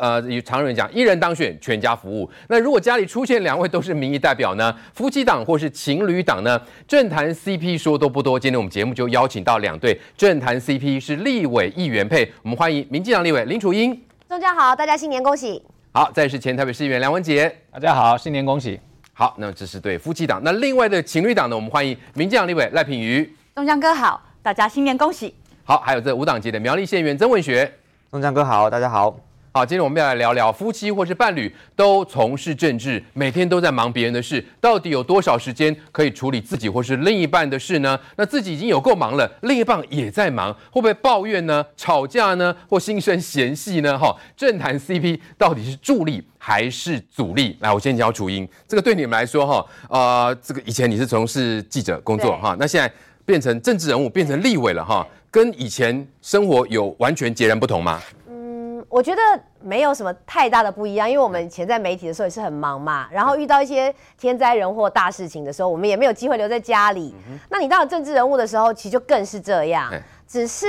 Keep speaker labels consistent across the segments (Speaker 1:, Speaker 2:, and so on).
Speaker 1: 呃，有常人讲，一人当选，全家服务。那如果家里出现两位都是民意代表呢？夫妻档或是情侣档呢？政坛 CP 说多不多？今天我们节目就邀请到两对政坛 CP，是立委议员配。我们欢迎民进党立委林楚英。
Speaker 2: 中家好，大家新年恭喜。
Speaker 1: 好，再是前台北市议员梁文杰。
Speaker 3: 大家好，新年恭喜。
Speaker 1: 好，那这是对夫妻档。那另外的情侣档呢？我们欢迎民进党立委赖品妤。
Speaker 4: 中江哥好，大家新年恭喜。
Speaker 1: 好，还有这五党籍的苗栗县议员曾文学。
Speaker 5: 中江哥好，大家好。
Speaker 1: 好，今天我们要来聊聊夫妻或是伴侣都从事政治，每天都在忙别人的事，到底有多少时间可以处理自己或是另一半的事呢？那自己已经有够忙了，另一半也在忙，会不会抱怨呢？吵架呢？或心生嫌隙呢？哈，政坛 CP 到底是助力还是阻力？来，我先教楚茵，这个对你们来说哈，呃，这个以前你是从事记者工作哈，那现在变成政治人物，变成立委了哈，跟以前生活有完全截然不同吗？
Speaker 2: 我觉得没有什么太大的不一样，因为我们以前在媒体的时候也是很忙嘛，然后遇到一些天灾人祸大事情的时候，我们也没有机会留在家里。那你当了政治人物的时候，其实就更是这样。只是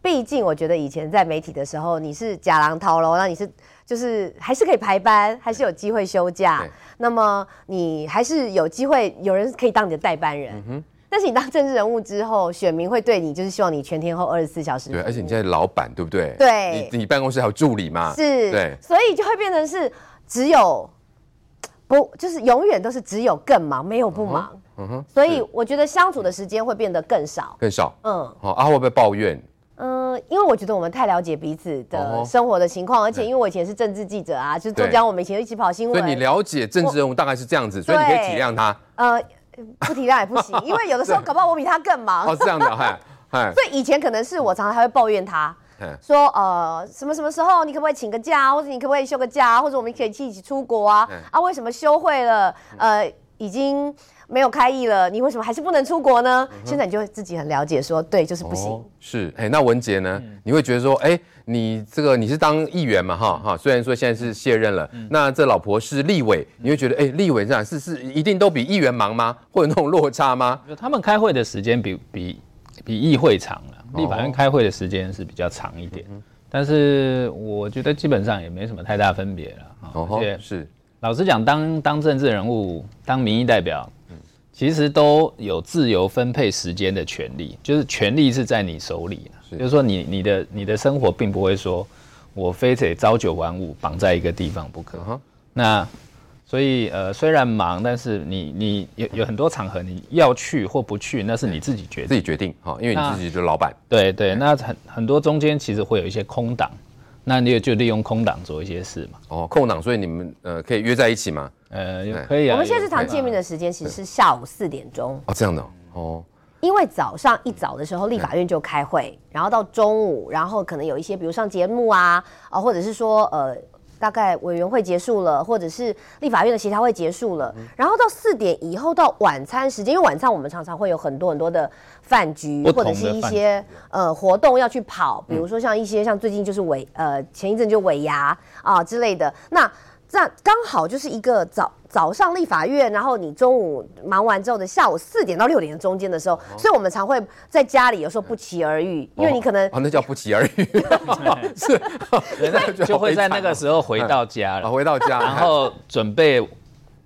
Speaker 2: 毕竟我觉得以前在媒体的时候，你是假狼头喽，那你是就是还是可以排班，还是有机会休假，那么你还是有机会有人可以当你的代班人。但是你当政治人物之后，选民会对你就是希望你全天候二十四小时。
Speaker 1: 对，而且你现在老板，对不对？
Speaker 2: 对。
Speaker 1: 你你办公室还有助理嘛？
Speaker 2: 是。
Speaker 1: 对。
Speaker 2: 所以就会变成是只有不就是永远都是只有更忙，没有不忙。嗯哼。所以我觉得相处的时间会变得更少。
Speaker 1: 更少。嗯。好啊，会不会抱怨？
Speaker 2: 嗯，因为我觉得我们太了解彼此的生活的情况，而且因为我以前是政治记者啊，就是都讲我们以前一起跑新闻。
Speaker 1: 所以你了解政治人物大概是这样子，所以你可以体谅他。呃。
Speaker 2: 不体谅也不行，因为有的时候搞不好我比他更忙。
Speaker 1: 哦，这样的，嗨，嗨。
Speaker 2: 所以以前可能是我常常还会抱怨他，说呃什么什么时候你可不可以请个假，或者你可不可以休个假，或者我们可以一起出国啊？啊，为什么休会了？呃，已经没有开议了，你为什么还是不能出国呢？现在你就会自己很了解，说对，就是不行。
Speaker 1: 是，哎，那文杰呢？你会觉得说，哎。你这个你是当议员嘛，哈哈，虽然说现在是卸任了，嗯、那这老婆是立委，你会觉得哎，立委这样是是一定都比议员忙吗？会有那种落差吗？
Speaker 3: 他们开会的时间比比比议会长了，立法院开会的时间是比较长一点，哦、但是我觉得基本上也没什么太大分别了，哦，而且是老实讲，当当政治人物，当民意代表。其实都有自由分配时间的权利，就是权利是在你手里，是就是说你你的你的生活并不会说，我非得朝九晚五绑在一个地方不可。Uh huh. 那所以呃虽然忙，但是你你有有很多场合你要去或不去，那是你自己决定
Speaker 1: 自己决定哈，因为你自己就是老板。
Speaker 3: 对对，那很很多中间其实会有一些空档，那你也就利用空档做一些事嘛。
Speaker 1: 哦，空档，所以你们呃可以约在一起吗？
Speaker 3: 呃，也可以啊。
Speaker 2: 我们现在日常见面的时间其实是下午四点钟。
Speaker 1: 哦，这样的哦。
Speaker 2: 因为早上一早的时候，立法院就开会，然后到中午，然后可能有一些，比如上节目啊，啊，或者是说，呃，大概委员会结束了，或者是立法院的协调会结束了，然后到四点以后到晚餐时间，因为晚上我们常常会有很多很多的饭局，或者是一些呃活动要去跑，比如说像一些像最近就是尾呃前一阵就尾牙啊之类的，那。这样刚好就是一个早早上立法院，然后你中午忙完之后的下午四点到六点的中间的时候，所以我们常会在家里有时候不期而遇，因为你可能
Speaker 1: 啊，那叫不期而遇，是，
Speaker 3: 那就会在那个时候回到家了，
Speaker 1: 回到家，
Speaker 3: 然后准备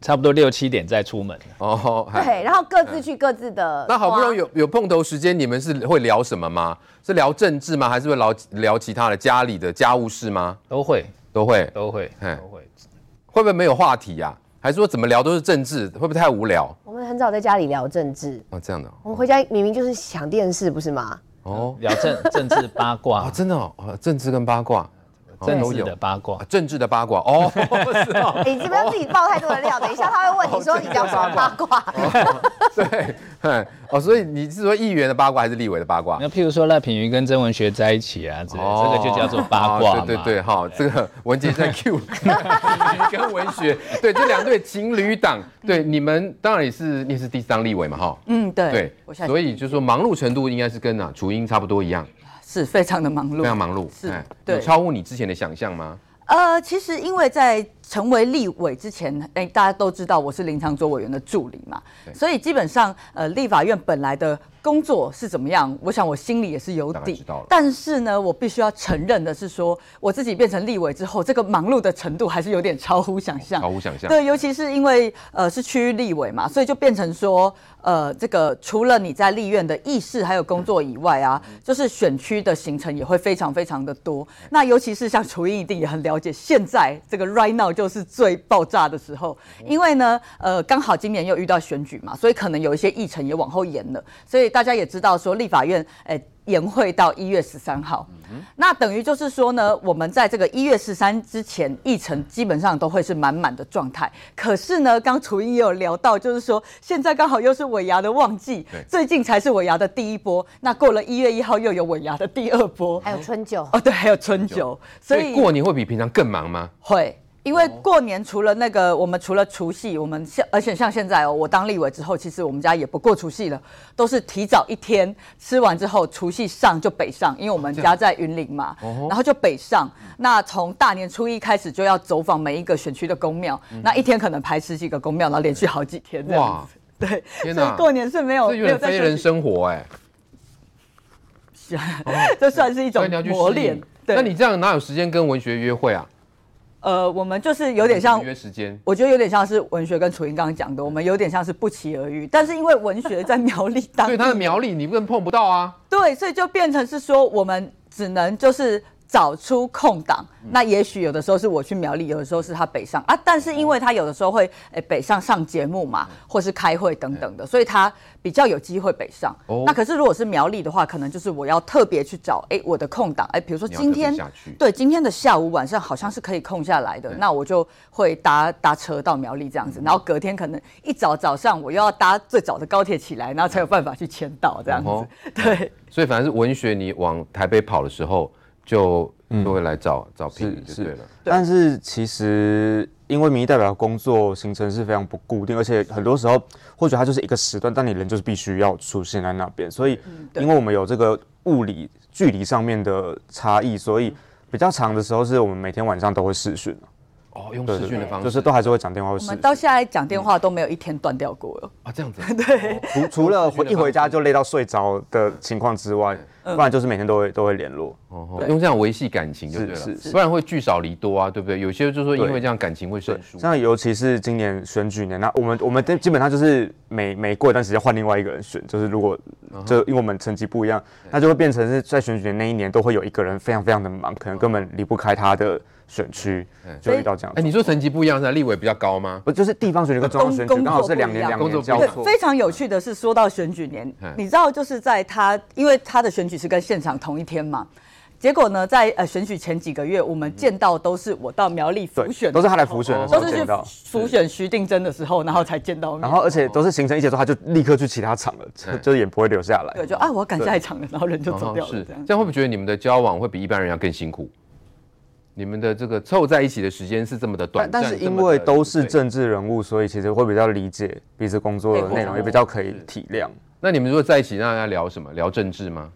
Speaker 3: 差不多六七点再出门。
Speaker 2: 哦，对，然后各自去各自的。
Speaker 1: 那好不容易有有碰头时间，你们是会聊什么吗？是聊政治吗？还是会聊聊其他的家里的家务事吗？
Speaker 3: 都会，
Speaker 1: 都会，
Speaker 3: 都会，都会。
Speaker 1: 会不会没有话题呀？还是说怎么聊都是政治？会不会太无聊？
Speaker 2: 我们很早在家里聊政治
Speaker 1: 哦，这样的。
Speaker 2: 我们回家明明就是抢电视，不是吗？
Speaker 3: 哦，聊政 政治八卦，
Speaker 1: 真的哦，政治跟八卦。
Speaker 3: 政治的八卦，
Speaker 1: 政治的八卦哦，
Speaker 2: 你是不是自己爆太多的料？等一下他会问你说你讲什么八卦？
Speaker 1: 对，哦，所以你是说议员的八卦还是立委的八卦？
Speaker 3: 那譬如说赖品妤跟曾文学在一起啊，这这个就叫做八卦。
Speaker 1: 对对对，哈，这个文杰在 Q 跟文学，对，这两对情侣档，对，你们当然也是，你也是第三立委嘛，哈，
Speaker 4: 嗯，对，
Speaker 1: 对，所以就是说忙碌程度应该是跟啊楚茵差不多一样。
Speaker 4: 是非常的忙碌，
Speaker 1: 非常忙碌，
Speaker 4: 是，
Speaker 1: 对，有超乎你之前的想象吗？
Speaker 4: 呃，其实因为在成为立委之前，哎、欸，大家都知道我是林长佐委员的助理嘛，所以基本上，呃，立法院本来的工作是怎么样，我想我心里也是有底。但是呢，我必须要承认的是说，我自己变成立委之后，这个忙碌的程度还是有点超乎想象。
Speaker 1: 超乎想象。
Speaker 4: 对，尤其是因为呃是区域立委嘛，所以就变成说。呃，这个除了你在立院的议事还有工作以外啊，就是选区的行程也会非常非常的多。那尤其是像楚英一定也很了解，现在这个 right now 就是最爆炸的时候，因为呢，呃，刚好今年又遇到选举嘛，所以可能有一些议程也往后延了。所以大家也知道说，立法院，哎。延会到一月十三号，那等于就是说呢，我们在这个一月十三之前，议程基本上都会是满满的状态。可是呢，刚楚英也有聊到，就是说现在刚好又是尾牙的旺季，最近才是尾牙的第一波，那过了一月一号又有尾牙的第二波，
Speaker 2: 还有春酒
Speaker 4: 哦，对，还有春酒，
Speaker 1: 所以过年会比平常更忙吗？
Speaker 4: 会。因为过年除了那个，我们除了除夕，我们像而且像现在哦，我当立委之后，其实我们家也不过除夕了，都是提早一天吃完之后，除夕上就北上，因为我们家在云林嘛，然后就北上。那从大年初一开始就要走访每一个选区的宫庙，那一天可能排十几个宫庙，然后连续好几天这样子。对，所以过年是没有没有
Speaker 1: 非人生活哎，
Speaker 4: 这算是一种磨练。
Speaker 1: 那你这样哪有时间跟文学约会啊？
Speaker 4: 呃，我们就是有点像
Speaker 1: 约时间，
Speaker 4: 我觉得有点像是文学跟楚英刚刚讲的，我们有点像是不期而遇，但是因为文学在苗栗当，
Speaker 1: 所以他的苗栗你不能碰不到啊。
Speaker 4: 对，所以就变成是说，我们只能就是。找出空档，那也许有的时候是我去苗栗，有的时候是他北上。啊。但是因为他有的时候会诶北上上节目嘛，或是开会等等的，所以他比较有机会北上。那可是如果是苗栗的话，可能就是我要特别去找诶我的空档，哎，比如说今天对今天的下午晚上好像是可以空下来的，那我就会搭搭车到苗栗这样子，然后隔天可能一早早上我又要搭最早的高铁起来，然后才有办法去签到这样子。对，
Speaker 1: 所以反正是文学，你往台北跑的时候。就就会来找、嗯、找聘就对了，
Speaker 5: 但是其实因为民意代表的工作行程是非常不固定，而且很多时候或许它就是一个时段，但你人就是必须要出现在那边，所以因为我们有这个物理距离上面的差异，所以比较长的时候是我们每天晚上都会视讯。
Speaker 1: 哦，用视讯的方式，
Speaker 5: 就是都还是会讲电话。我
Speaker 4: 们到现在讲电话都没有一天断掉过了
Speaker 1: 啊，这样子。
Speaker 4: 对，
Speaker 5: 除除了回一回家就累到睡着的情况之外，不然就是每天都会都会联络。
Speaker 1: 哦，用这样维系感情就对是，不然会聚少离多啊，对不对？有些就是说因为这样感情会生疏。
Speaker 5: 像尤其是今年选举年，那我们我们基本上就是每每过一段时间换另外一个人选，就是如果就因为我们成绩不一样，那就会变成是在选举年那一年都会有一个人非常非常的忙，可能根本离不开他的。选区就遇到这样，
Speaker 1: 哎，你说成绩不一样是立委比较高吗？
Speaker 5: 不，就是地方选举跟中央选举刚好是两年两年交错。
Speaker 4: 非常有趣的是，说到选举年，你知道就是在他，因为他的选举是跟现场同一天嘛，结果呢，在呃选举前几个月，我们见到都是我到苗栗辅选，
Speaker 5: 都是他来辅选的时候见到，
Speaker 4: 辅选徐定真的时候，然后才见到。
Speaker 5: 然后而且都是行程一结束，他就立刻去其他场了，就是也不会留下来。
Speaker 4: 对，就啊，我要赶下一场了，然后人就走掉了。
Speaker 1: 是这样，这样会不会觉得你们的交往会比一般人要更辛苦？你们的这个凑在一起的时间是这么的短，
Speaker 5: 但是因为都是政治人物，所以其实会比较理解彼此工作的内容，也比较可以体谅。
Speaker 1: 那你们如果在一起，那要聊什么？聊政治吗？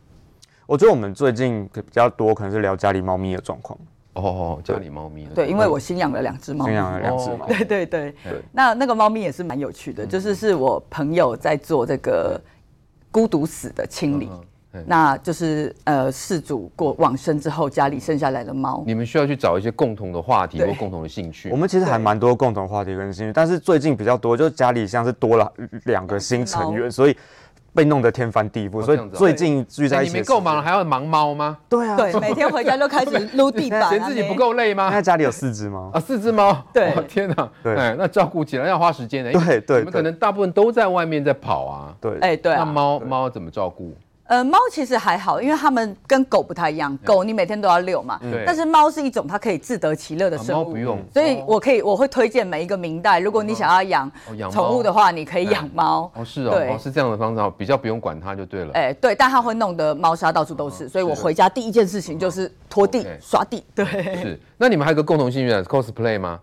Speaker 5: 我觉得我们最近比较多可能是聊家里猫咪的状况。
Speaker 1: 哦，家里猫咪。
Speaker 4: 对，因为我新养了两只猫。
Speaker 5: 新养了两只猫。
Speaker 4: 对对对。那那个猫咪也是蛮有趣的，就是是我朋友在做这个孤独死的清理。那就是呃，事主过往生之后，家里剩下来的猫，
Speaker 1: 你们需要去找一些共同的话题或共同的兴趣。
Speaker 5: 我们其实还蛮多共同话题跟兴趣，但是最近比较多，就是家里像是多了两个新成员，所以被弄得天翻地覆。所以最近聚在一起，
Speaker 1: 你们够忙了，还要忙猫吗？
Speaker 5: 对啊，
Speaker 4: 对，每天回家就开始撸地板，
Speaker 1: 嫌自己不够累吗？
Speaker 5: 现在家里有四只猫。
Speaker 1: 啊，四只猫，
Speaker 4: 对，
Speaker 1: 天哪，对，那照顾起来要花时间的，
Speaker 5: 对对，
Speaker 1: 你们可能大部分都在外面在跑啊，
Speaker 5: 对，
Speaker 4: 哎对，
Speaker 1: 那猫猫怎么照顾？
Speaker 4: 呃，猫其实还好，因为它们跟狗不太一样。狗你每天都要遛嘛，但是猫是一种它可以自得其乐的生物。
Speaker 1: 猫不用，
Speaker 4: 所以我可以我会推荐每一个明代，如果你想要养宠物的话，你可以养猫。
Speaker 1: 哦，是哦，哦是这样的方式，比较不用管它就对了。
Speaker 4: 哎，对，但它会弄得猫砂到处都是，所以我回家第一件事情就是拖地、刷地。对，
Speaker 1: 是。那你们还有个共同兴趣 cosplay 吗？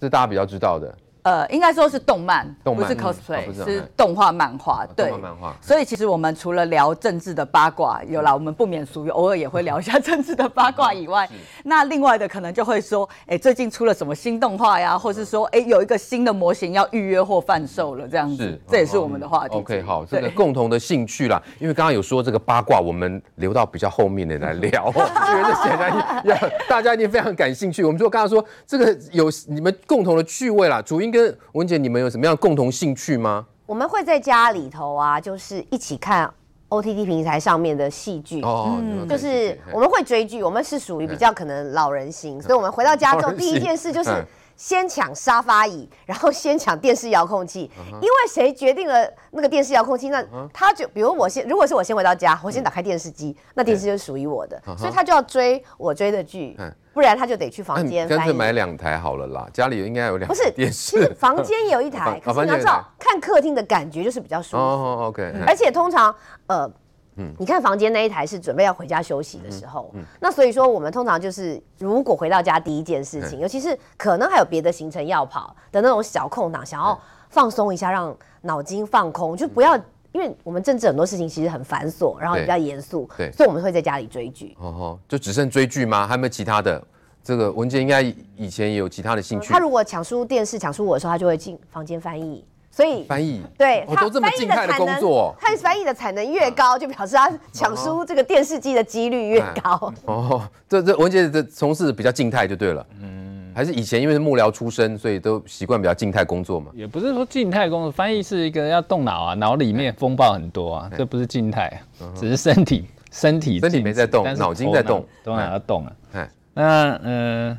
Speaker 1: 这大家比较知道的。
Speaker 4: 呃，应该说是动漫，
Speaker 1: 动漫
Speaker 4: 不是 cosplay，、
Speaker 1: 嗯哦、
Speaker 4: 是动画漫
Speaker 1: 画。对，漫画。
Speaker 4: 所以其实我们除了聊政治的八卦，有啦，我们不免俗，偶尔也会聊一下政治的八卦以外，那另外的可能就会说，哎，最近出了什么新动画呀，或是说，哎，有一个新的模型要预约或贩售了，这样子，是这也是我们的话题。
Speaker 1: OK，好，这个共同的兴趣啦，因为刚刚有说这个八卦，我们留到比较后面的来聊，因为这显然要大家一定非常感兴趣。我们就刚刚说这个有你们共同的趣味啦，主音跟文姐你。们有什么样共同兴趣吗？
Speaker 2: 我们会在家里头啊，就是一起看 OTT 平台上面的戏剧。哦，嗯，就是我们会追剧，我们是属于比较可能老人型，所以我们回到家之后，第一件事就是。先抢沙发椅，然后先抢电视遥控器，因为谁决定了那个电视遥控器，那他就比如我先，如果是我先回到家，我先打开电视机，那电视就是属于我的，所以他就要追我追的剧，不然他就得去房间。
Speaker 1: 干脆买两台好了啦，家里应该有两台。不是电视，其实
Speaker 2: 房间有一台，可是你要知道看客厅的感觉就是比较舒服。
Speaker 1: 哦，OK。
Speaker 2: 而且通常呃。嗯，你看房间那一台是准备要回家休息的时候，嗯，那所以说我们通常就是如果回到家第一件事情，尤其是可能还有别的行程要跑的那种小空档，想要放松一下，让脑筋放空，就不要，因为我们政治很多事情其实很繁琐，然后比较严肃，对，所以我们会在家里追剧。哦
Speaker 1: 哦，就只剩追剧吗？还有没有其他的？这个文杰应该以前也有其他的兴趣。
Speaker 2: 他如果抢输电视、抢输我的时候，他就会进房间翻译。所以
Speaker 1: 翻译。
Speaker 2: 对，
Speaker 1: 他都这么静态的工作，
Speaker 2: 他翻译的产能越高，就表示他抢输这个电视机的几率越高。
Speaker 1: 哦，这这文杰的从事比较静态就对了，嗯，还是以前因为是幕僚出身，所以都习惯比较静态工作嘛。
Speaker 3: 也不是说静态工作，翻译是一个要动脑啊，脑里面风暴很多啊，这不是静态，只是身体身体
Speaker 1: 身体没在动，脑筋在动，
Speaker 3: 当然要动了。哎，那嗯。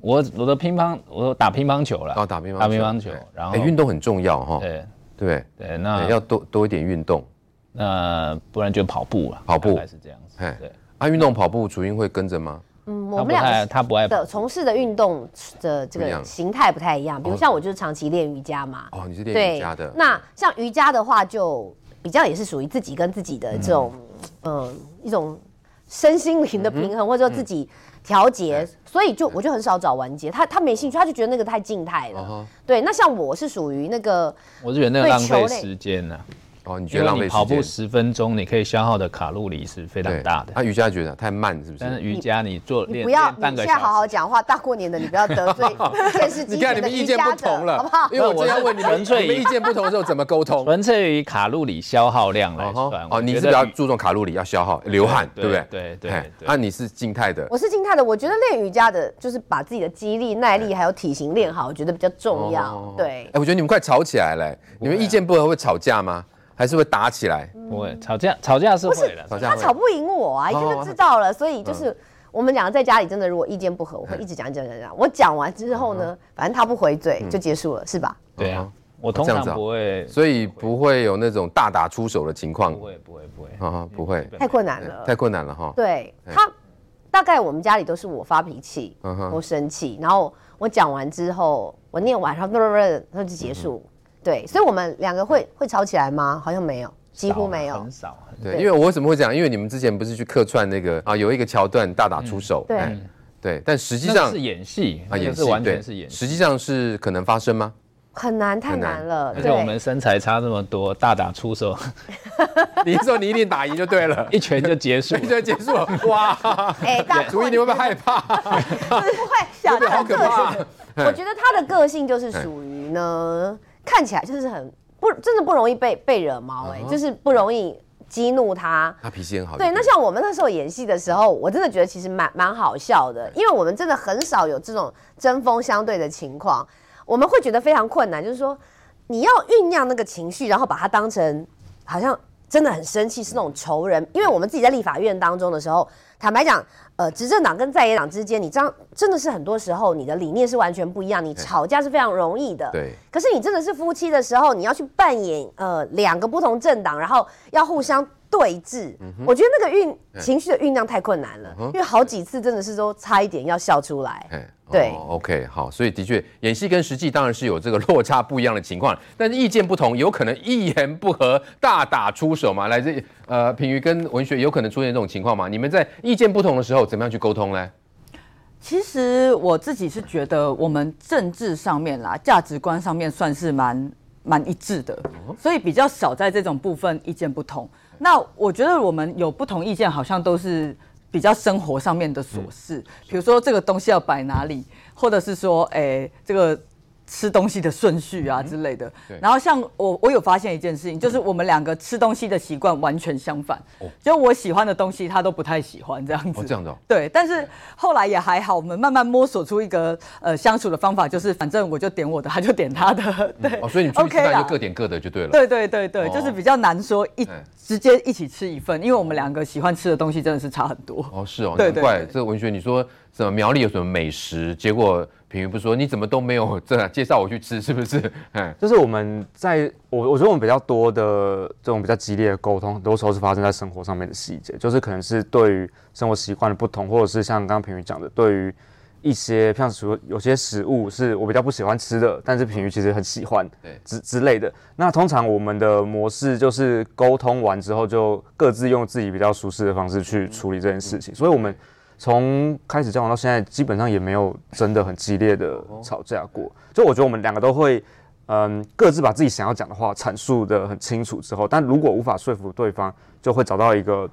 Speaker 3: 我我的乒乓，我打乒乓球了。
Speaker 1: 哦，打乒乓
Speaker 3: 打乒乓球，然后
Speaker 1: 运动很重要哈。
Speaker 3: 对
Speaker 1: 对
Speaker 3: 对，那
Speaker 1: 要多多一点运动，
Speaker 3: 那不然就跑步了。
Speaker 1: 跑步
Speaker 3: 还是这样子。对，
Speaker 1: 啊，运动跑步，楚英会跟着吗？
Speaker 2: 嗯，我们俩
Speaker 3: 他不爱
Speaker 2: 的从事的运动的这个形态不太一样。比如像我就是长期练瑜伽嘛。
Speaker 1: 哦，你是练瑜伽的。
Speaker 2: 那像瑜伽的话，就比较也是属于自己跟自己的这种嗯一种身心灵的平衡，或者说自己。调节，所以就我就很少找完结，他他没兴趣，他就觉得那个太静态了。Uh. 对，那像我是属于那个，
Speaker 3: 我是觉得那个浪费时间呢、啊。
Speaker 1: 哦，你觉得浪费时间？
Speaker 3: 跑步十分钟，你可以消耗的卡路里是非常大的。
Speaker 1: 啊瑜伽觉得太慢，是不是？
Speaker 3: 但是瑜伽你做练，
Speaker 2: 你不要，你现在好好讲话。大过年的，你不要得罪 电视机
Speaker 1: 你看你们意见不同了，好不好？因为我这样问你们，你们意见不同的时候怎么沟通？
Speaker 3: 纯粹以卡路里消耗量来算。
Speaker 1: 哦，你是比较注重卡路里要消耗，流汗，对不对？
Speaker 3: 对对。
Speaker 1: 那你是静态的？
Speaker 2: 我是静态的。我觉得练瑜伽的，就是把自己的肌力、耐力还有体型练好，我觉得比较重要。对。
Speaker 1: 哎，我觉得你们快吵起来了。你们意见不合会吵架吗？还是会打起来？
Speaker 3: 不会吵架，吵架是会的。
Speaker 2: 他吵不赢我啊，一看就知道了。所以就是我们两个在家里真的，如果意见不合，我会一直讲讲讲讲。我讲完之后呢，反正他不回嘴就结束了，是吧？
Speaker 3: 对啊，我通常不会，
Speaker 1: 所以不会有那种大打出手的情况。
Speaker 3: 不会，不会，不会
Speaker 1: 啊，不会。
Speaker 2: 太困难了，
Speaker 1: 太困难了哈。
Speaker 2: 对他，大概我们家里都是我发脾气，我生气，然后我讲完之后，我念完，然后他就结束。对，所以我们两个会会吵起来吗？好像没有。几乎没有，
Speaker 3: 很少。
Speaker 1: 对，因为我为什么会讲？因为你们之前不是去客串那个啊，有一个桥段大打出手。
Speaker 2: 对，
Speaker 1: 对，但实际上
Speaker 3: 是演戏啊，演戏完全是演戏。
Speaker 1: 实际上是可能发生吗？
Speaker 2: 很难，太难了。
Speaker 3: 而且我们身材差这么多，大打出手
Speaker 1: 你说你一定打赢就对了，
Speaker 3: 一拳就结束，
Speaker 1: 一拳结束了。哇！哎，大主意，你会不会害怕？不
Speaker 2: 会，小的好可怕。我觉得他的个性就是属于呢，看起来就是很。不，真的不容易被被惹毛哎、欸，uh. 就是不容易激怒他。
Speaker 1: 他脾气很好。
Speaker 2: 对，那像我们那时候演戏的时候，我真的觉得其实蛮蛮好笑的，因为我们真的很少有这种针锋相对的情况，我们会觉得非常困难，就是说你要酝酿那个情绪，然后把它当成好像真的很生气，是那种仇人。因为我们自己在立法院当中的时候，坦白讲。呃，执政党跟在野党之间，你这样真的是很多时候你的理念是完全不一样，你吵架是非常容易的。
Speaker 1: 对。
Speaker 2: 可是你真的是夫妻的时候，你要去扮演呃两个不同政党，然后要互相对峙。嗯、我觉得那个酝情绪的酝酿太困难了，嗯、因为好几次真的是都差一点要笑出来。对、
Speaker 1: 哦、，OK，好，所以的确演戏跟实际当然是有这个落差不一样的情况，但是意见不同，有可能一言不合大打出手嘛。来自呃品瑜跟文学有可能出现这种情况吗？你们在意见不同的时候怎么样去沟通呢？
Speaker 4: 其实我自己是觉得，我们政治上面啦，价值观上面算是蛮蛮一致的，所以比较少在这种部分意见不同。那我觉得我们有不同意见，好像都是比较生活上面的琐事，比如说这个东西要摆哪里，或者是说，哎，这个。吃东西的顺序啊之类的，嗯、然后像我，我有发现一件事情，就是我们两个吃东西的习惯完全相反。哦，就我喜欢的东西，他都不太喜欢这样子。
Speaker 1: 哦，这样的、哦。
Speaker 4: 对，但是后来也还好，我们慢慢摸索出一个呃相处的方法，就是反正我就点我的，他就点他的。对，
Speaker 1: 嗯、哦，所以你们出去吃饭就各点各的就对了。
Speaker 4: 对对对对，就是比较难说一、哦、直接一起吃一份，因为我们两个喜欢吃的东西真的是差很多。
Speaker 1: 哦，是哦，难怪这个文学你说什么苗栗有什么美食，结果。品妤不说，你怎么都没有 这介绍我去吃，是不是？嗯，
Speaker 5: 就是我们在我我觉得我们比较多的这种比较激烈的沟通，很多时候是发生在生活上面的细节，就是可能是对于生活习惯的不同，或者是像刚刚平鱼讲的，对于一些像说有些食物是我比较不喜欢吃的，但是平鱼其实很喜欢，对，之之类的。那通常我们的模式就是沟通完之后，就各自用自己比较舒适的方式去处理这件事情，所以我们。从开始交往到现在，基本上也没有真的很激烈的吵架过。就我觉得我们两个都会，嗯，各自把自己想要讲的话阐述的很清楚之后，但如果无法说服对方，就会找到一个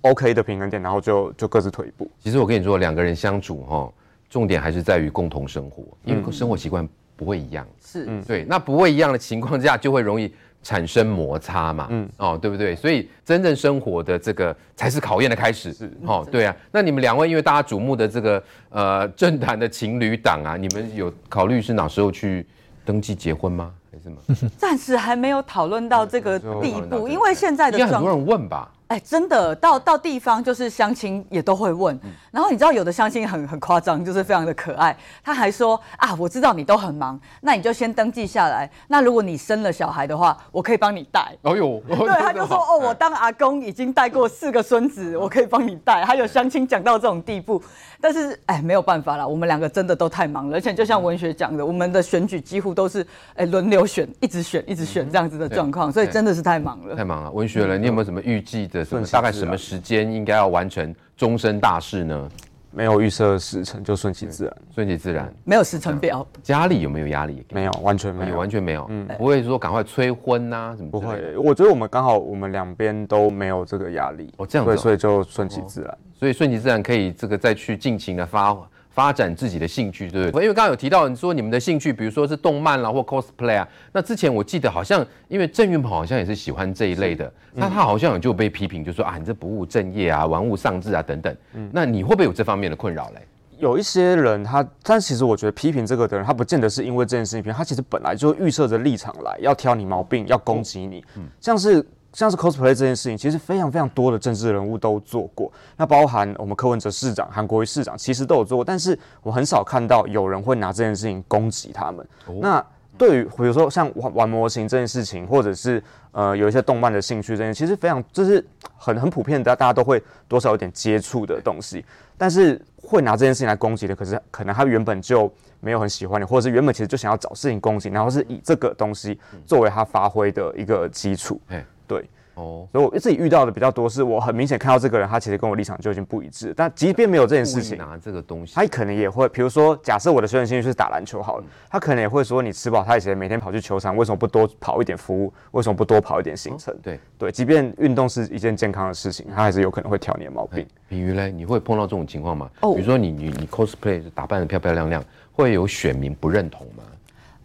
Speaker 5: OK 的平衡点，然后就就各自退一步。
Speaker 1: 其实我跟你说，两个人相处哈，重点还是在于共同生活，因为生活习惯不会一样。是，嗯，对，那不会一样的情况下，就会容易。产生摩擦嘛，嗯，哦，对不对？所以真正生活的这个才是考验的开始，是，哦，对啊。那你们两位因为大家瞩目的这个呃政坛的情侣档啊，你们有考虑是哪时候去登记结婚吗？还是什么？
Speaker 4: 暂时还没有讨论到这个地步，因为现在的
Speaker 1: 很多人问吧。
Speaker 4: 哎，真的到到地方就是相亲也都会问，嗯、然后你知道有的相亲很很夸张，就是非常的可爱，他还说啊，我知道你都很忙，那你就先登记下来，那如果你生了小孩的话，我可以帮你带。
Speaker 1: 哎呦，
Speaker 4: 对，他就说哦，我当阿公已经带过四个孙子，我可以帮你带。还有相亲讲到这种地步，但是哎，没有办法了，我们两个真的都太忙了，而且就像文学讲的，嗯、我们的选举几乎都是哎轮流选，一直选，一直选这样子的状况，所以真的是太忙了。
Speaker 1: 太忙了，文学人，你有没有什么预计的？大概什么时间应该要完成终身大事呢？
Speaker 5: 没有预设时程，就顺其自然，
Speaker 1: 顺其自然，
Speaker 4: 没有时程表。
Speaker 1: 家里有没有压力？
Speaker 5: 没有，完全没有，
Speaker 1: 完全没有。嗯，不会说赶快催婚呐什么？
Speaker 5: 不会，我觉得我们刚好，我们两边都没有这个压力。
Speaker 1: 哦，这样子，
Speaker 5: 对，所以就顺其自然。
Speaker 1: 所以顺其自然可以这个再去尽情的发。发展自己的兴趣，对不对？因为刚刚有提到你说你们的兴趣，比如说是动漫啦或 cosplay 啊。那之前我记得好像，因为郑云鹏好像也是喜欢这一类的，那他好像有就被批评，就说啊，你这不务正业啊，玩物丧志啊等等。嗯，那你会不会有这方面的困扰嘞？
Speaker 5: 有一些人他，但其实我觉得批评这个的人，他不见得是因为这件事情，他其实本来就预设着立场来要挑你毛病，要攻击你，嗯，像是。像是 cosplay 这件事情，其实非常非常多的政治人物都做过，那包含我们柯文哲市长、韩国瑜市长，其实都有做过，但是我很少看到有人会拿这件事情攻击他们。哦、那对于比如说像玩玩模型这件事情，或者是呃有一些动漫的兴趣这件，其实非常就是很很普遍的，大家都会多少有点接触的东西。但是会拿这件事情来攻击的，可是可能他原本就没有很喜欢你，或者是原本其实就想要找事情攻击，然后是以这个东西作为他发挥的一个基础。嗯对，哦，所以我自己遇到的比较多，是我很明显看到这个人，他其实跟我立场就已经不一致。但即便没有这件事情，
Speaker 1: 拿这个东西，
Speaker 5: 他可能也会，比如说，假设我的休闲兴趣是打篮球好了，他可能也会说，你吃饱太闲，每天跑去球场，为什么不多跑一点服务？为什么不多跑一点行程？对对，即便运动是一件健康的事情，他还是有可能会挑你的毛病。
Speaker 1: 比如嘞，你会碰到这种情况吗？哦，比如说你你你 cosplay 打扮的漂漂亮亮，会有选民不认同吗？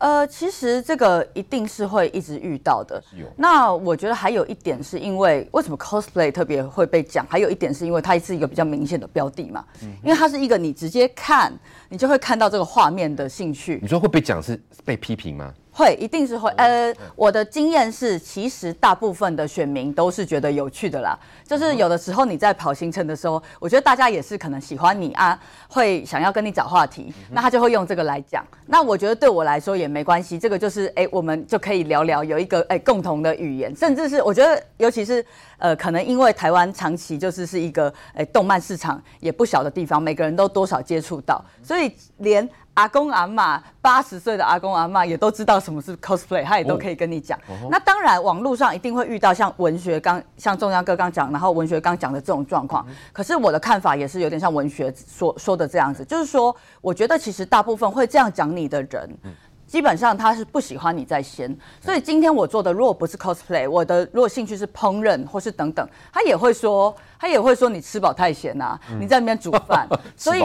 Speaker 4: 呃，其实这个一定是会一直遇到的。那我觉得还有一点是因为为什么 cosplay 特别会被讲？还有一点是因为它是一个比较明显的标的嘛。嗯、因为它是一个你直接看，你就会看到这个画面的兴趣。
Speaker 1: 你说会被讲是被批评吗？
Speaker 4: 会，一定是会。呃，我的经验是，其实大部分的选民都是觉得有趣的啦。就是有的时候你在跑行程的时候，我觉得大家也是可能喜欢你啊，会想要跟你找话题，那他就会用这个来讲。那我觉得对我来说也没关系，这个就是哎，我们就可以聊聊，有一个哎共同的语言，甚至是我觉得，尤其是呃，可能因为台湾长期就是是一个哎动漫市场也不小的地方，每个人都多少接触到，所以连阿公阿妈八十岁的阿公阿妈也都知道什么是 cosplay，他也都可以跟你讲。哦、那当然，网络上一定会遇到像文学刚像中央哥刚讲，然后文学刚讲的这种状况。嗯、可是我的看法也是有点像文学说说的这样子，就是说，我觉得其实大部分会这样讲你的人。嗯基本上他是不喜欢你在先，所以今天我做的如果不是 cosplay，我的如果兴趣是烹饪或是等等，他也会说，他也会说你吃饱太闲呐，你在那边煮饭，所以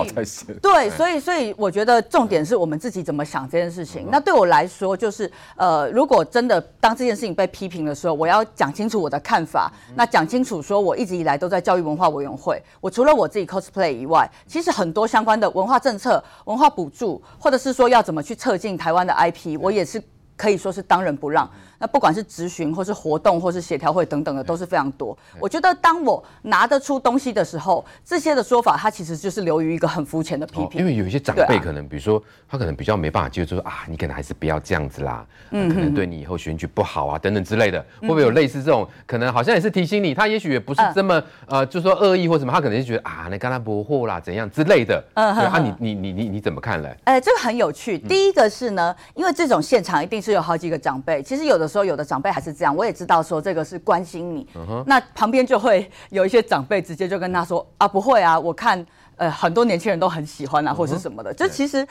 Speaker 4: 对，所以所以我觉得重点是我们自己怎么想这件事情。那对我来说，就是呃，如果真的当这件事情被批评的时候，我要讲清楚我的看法，那讲清楚说我一直以来都在教育文化委员会，我除了我自己 cosplay 以外，其实很多相关的文化政策、文化补助，或者是说要怎么去策进台湾的。IP，我也是可以说是当仁不让。那不管是咨询，或是活动，或是协调会等等的，都是非常多。我觉得当我拿得出东西的时候，这些的说法，它其实就是流于一个很肤浅的批评。
Speaker 1: 因为有一些长辈可能，比如说他可能比较没办法接受，啊，你可能还是不要这样子啦，嗯可能对你以后选举不好啊，等等之类的。会不会有类似这种？可能好像也是提醒你，他也许也不是这么呃，就说恶意或什么，他可能就觉得啊，那跟他不惑啦，怎样之类的。嗯，啊，你你你你你怎么看嘞？
Speaker 4: 哎，这个很有趣。第一个是呢，因为这种现场一定是有好几个长辈，其实有的时候有的长辈还是。这样，我也知道说这个是关心你，uh huh. 那旁边就会有一些长辈直接就跟他说啊，不会啊，我看呃很多年轻人都很喜欢啊，或是什么的，就其实。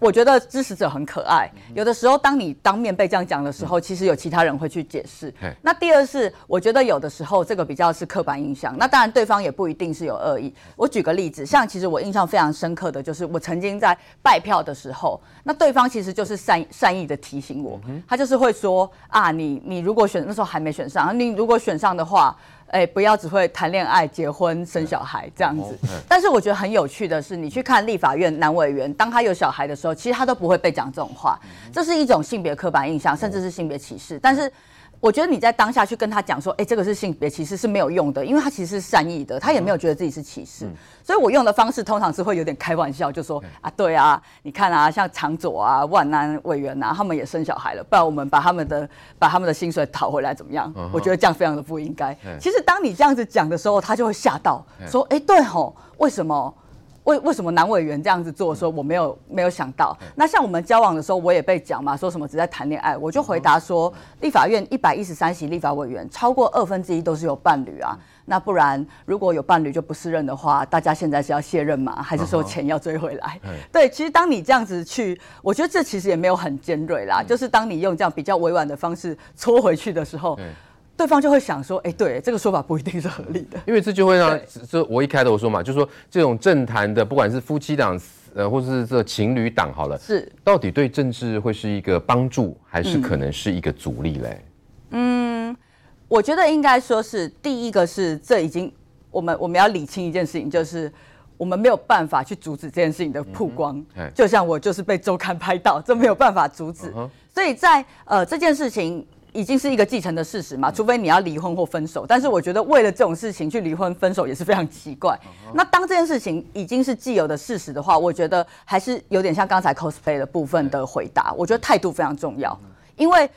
Speaker 4: 我觉得支持者很可爱。有的时候，当你当面被这样讲的时候，其实有其他人会去解释。那第二是，我觉得有的时候这个比较是刻板印象。那当然，对方也不一定是有恶意。我举个例子，像其实我印象非常深刻的就是，我曾经在拜票的时候，那对方其实就是善善意的提醒我，他就是会说啊，你你如果选那时候还没选上，你如果选上的话。哎，不要只会谈恋爱、结婚、生小孩这样子。但是我觉得很有趣的是，你去看立法院男委员，当他有小孩的时候，其实他都不会被讲这种话。这是一种性别刻板印象，甚至是性别歧视。但是。我觉得你在当下去跟他讲说，哎，这个是性别歧视是没有用的，因为他其实是善意的，他也没有觉得自己是歧视。所以我用的方式通常是会有点开玩笑，就说啊，对啊，你看啊，像长左啊、万安委员啊，他们也生小孩了，不然我们把他们的把他们的薪水讨回来怎么样？我觉得这样非常的不应该。其实当你这样子讲的时候，他就会吓到，说，哎，对吼，为什么？为为什么男委员这样子做？说我没有没有想到。那像我们交往的时候，我也被讲嘛，说什么只在谈恋爱，我就回答说，立法院一百一十三席立法委员，超过二分之一都是有伴侣啊。那不然如果有伴侣就不适任的话，大家现在是要卸任吗？还是说钱要追回来？对，其实当你这样子去，我觉得这其实也没有很尖锐啦，就是当你用这样比较委婉的方式戳回去的时候。对方就会想说，哎，对，这个说法不一定是合理的，
Speaker 1: 因为这就会让，这我一开头说嘛，就是说这种政坛的，不管是夫妻档，呃，或者是这情侣档，好了，
Speaker 4: 是。
Speaker 1: 到底对政治会是一个帮助，还是可能是一个阻力嘞？
Speaker 4: 嗯，我觉得应该说是第一个是，这已经我们我们要理清一件事情，就是我们没有办法去阻止这件事情的曝光，嗯、就像我就是被周刊拍到，这没有办法阻止，嗯、所以在呃这件事情。已经是一个既成的事实嘛，除非你要离婚或分手。但是我觉得为了这种事情去离婚分手也是非常奇怪。那当这件事情已经是既有的事实的话，我觉得还是有点像刚才 cosplay 的部分的回答。我觉得态度非常重要，因为。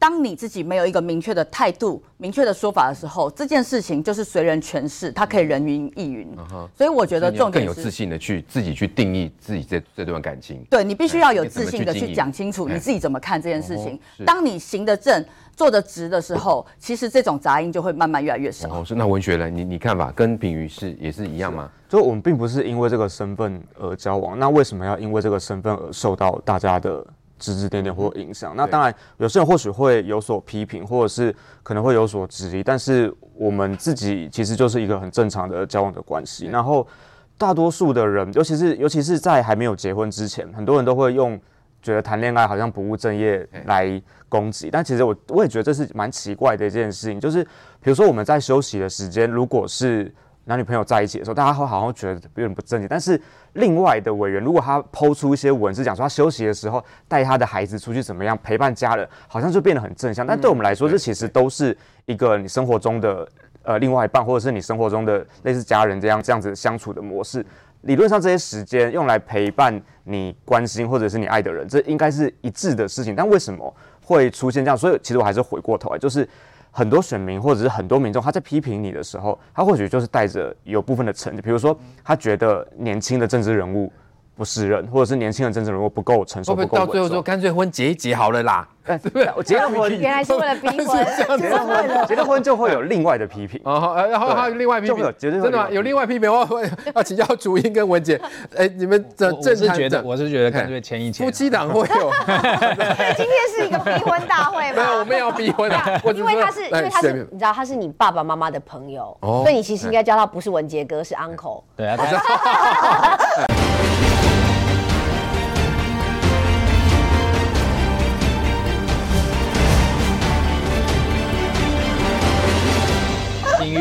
Speaker 4: 当你自己没有一个明确的态度、明确的说法的时候，这件事情就是随人诠释，它可以人云亦云。Uh. 所以我觉得重点是
Speaker 1: 更有自信的去自己去定义自己这这段感情。
Speaker 4: 对，你必须要有自信的去讲清楚你自己怎么看这件事情。Uh. 当你行得正、做得直的时候，其实这种杂音就会慢慢越来越少。
Speaker 1: 哦，是那文学呢？你你看法跟品瑜是也是一样吗？
Speaker 5: 就我们并不是因为这个身份而交往，那为什么要因为这个身份而受到大家的？指指点点或影响，那当然有些人或许会有所批评，或者是可能会有所质疑，但是我们自己其实就是一个很正常的交往的关系。然后大多数的人，尤其是尤其是在还没有结婚之前，很多人都会用觉得谈恋爱好像不务正业来攻击。但其实我我也觉得这是蛮奇怪的一件事情，就是比如说我们在休息的时间，如果是男女朋友在一起的时候，大家会好像觉得有点不正经。但是另外的委员，如果他抛出一些文字，讲说他休息的时候带他的孩子出去怎么样，陪伴家人，好像就变得很正向。但对我们来说，这其实都是一个你生活中的呃另外一半，或者是你生活中的类似家人这样这样子相处的模式。理论上，这些时间用来陪伴你关心或者是你爱的人，这应该是一致的事情。但为什么会出现这样？所以其实我还是回过头来，就是。很多选民或者是很多民众，他在批评你的时候，他或许就是带着有部分的成，比如说他觉得年轻的政治人物不是人，或者是年轻的政治人物不够成熟，
Speaker 1: 会不会到最后说干脆婚结一结好了啦？
Speaker 5: 对不对？我结了婚，
Speaker 2: 原来是为了逼婚，结了婚，
Speaker 5: 结了婚就会有另外的批评
Speaker 1: 哦，然后还有另外批评，真的吗？有另外批评，我 会要请教主英跟文杰，哎，你们这
Speaker 3: 正是觉得，我是觉得干脆签一签，
Speaker 1: 夫妻档会有。
Speaker 2: 今天是一个逼婚大会吗？
Speaker 1: 没有，我们要逼婚啊，
Speaker 2: 因为他是，因为他是，你知道他是你爸爸妈妈的朋友，所以你其实应该叫他不是文杰哥，是 uncle。
Speaker 3: 对啊。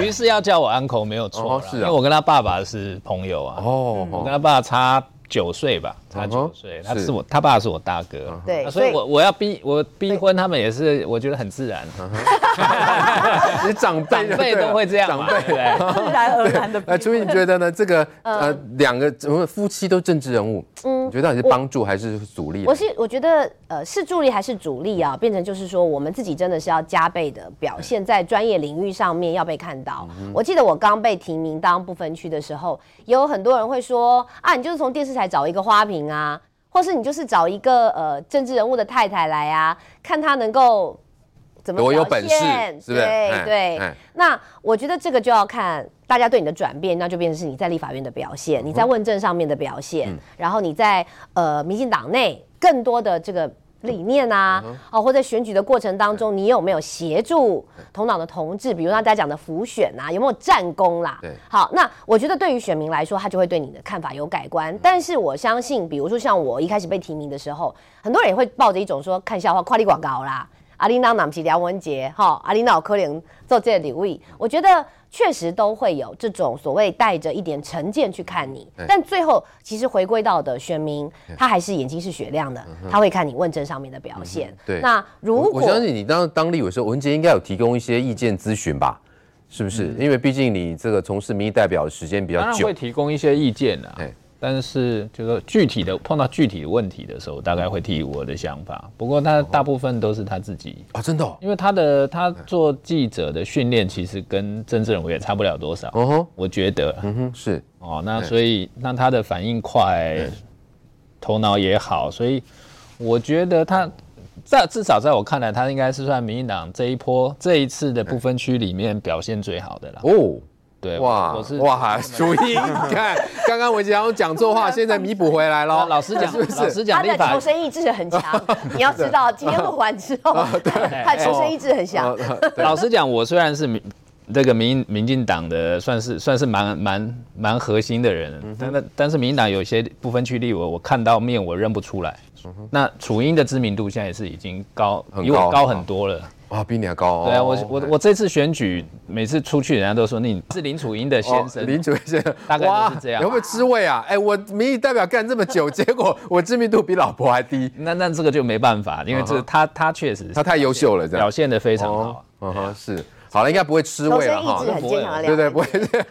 Speaker 3: 于是要叫我 uncle 没有错，是啊，因为我跟他爸爸是朋友啊。哦，我跟他爸差九岁吧，差九岁，他是我，他爸是我大哥。对，所以我我要逼我逼婚，他们也是我觉得很自然。
Speaker 1: 你长辈
Speaker 3: 长辈都会这样，长辈
Speaker 2: 自然而然的。
Speaker 1: 哎，楚英你觉得呢？这个呃，两个怎么夫妻都政治人物，嗯，你觉得到底是帮助还是阻力？
Speaker 2: 我是我觉得呃是助力还是阻力啊？变成就是说，我们自己真的是要加倍的表现在专业领域上面要被看到。我记得我刚被提名当不分区的时候，也有很多人会说啊，你就是从电视台找一个花瓶啊，或是你就是找一个呃政治人物的太太来啊，看他能够。怎么
Speaker 1: 有本事？是不是？
Speaker 2: 对对。那我觉得这个就要看大家对你的转变，那就变成是你在立法院的表现，你在问政上面的表现，然后你在呃民进党内更多的这个理念啊，哦，或在选举的过程当中，你有没有协助同党的同志，比如大家讲的浮选啊，有没有战功啦？对。好，那我觉得对于选民来说，他就会对你的看法有改观。但是我相信，比如说像我一开始被提名的时候，很多人也会抱着一种说看笑话、夸你广告啦。阿琳娜、南是、梁文杰，哈，阿琳娜、柯林做这礼物，我觉得确实都会有这种所谓带着一点成见去看你，但最后其实回归到的选民，他还是眼睛是雪亮的，他会看你问政上面的表现。对，那如果
Speaker 1: 我相信你当当立委的时候，文杰应该有提供一些意见咨询吧？是不是？因为毕竟你这个从事民意代表的时间比较久，
Speaker 3: 会提供一些意见的。但是，就是说具体的碰到具体的问题的时候，大概会提我的想法。不过，他大部分都是他自己
Speaker 1: 啊，真的，
Speaker 3: 因为他的他做记者的训练，其实跟政治人物也差不了多少。哦，我觉得，嗯哼，是哦，那所以那他的反应快，头脑也好，所以我觉得他在至少在我看来，他应该是算民进党这一波这一次的不分区里面表现最好的了。哦。对哇，我是
Speaker 1: 哇，楚英，你看刚刚文杰讲错话，现在弥补回来了。
Speaker 3: 老实讲，是不是？老实讲，
Speaker 2: 他的求生意志很强。你要知道，今天录完之后，他求生意志很强。
Speaker 3: 老实讲，我虽然是民这个民民进党的，算是算是蛮蛮蛮核心的人，但但但是民进党有些部分区立委，我看到面我认不出来。那楚英的知名度现在也是已经高，比我高很多了。
Speaker 1: 啊，比你还高哦！
Speaker 3: 对啊，我我我这次选举，每次出去，人家都说你是林楚英的先生，
Speaker 1: 林楚英先生，
Speaker 3: 大概就是这样。
Speaker 1: 有没有滋味啊？哎，我民意代表干这么久，结果我知名度比老婆还低，
Speaker 3: 那那这个就没办法，因为这他他确实
Speaker 1: 他太优秀了，这样
Speaker 3: 表现的非常好。
Speaker 1: 嗯哼，是。好了，应该不会吃味了哈。对对，不会。对，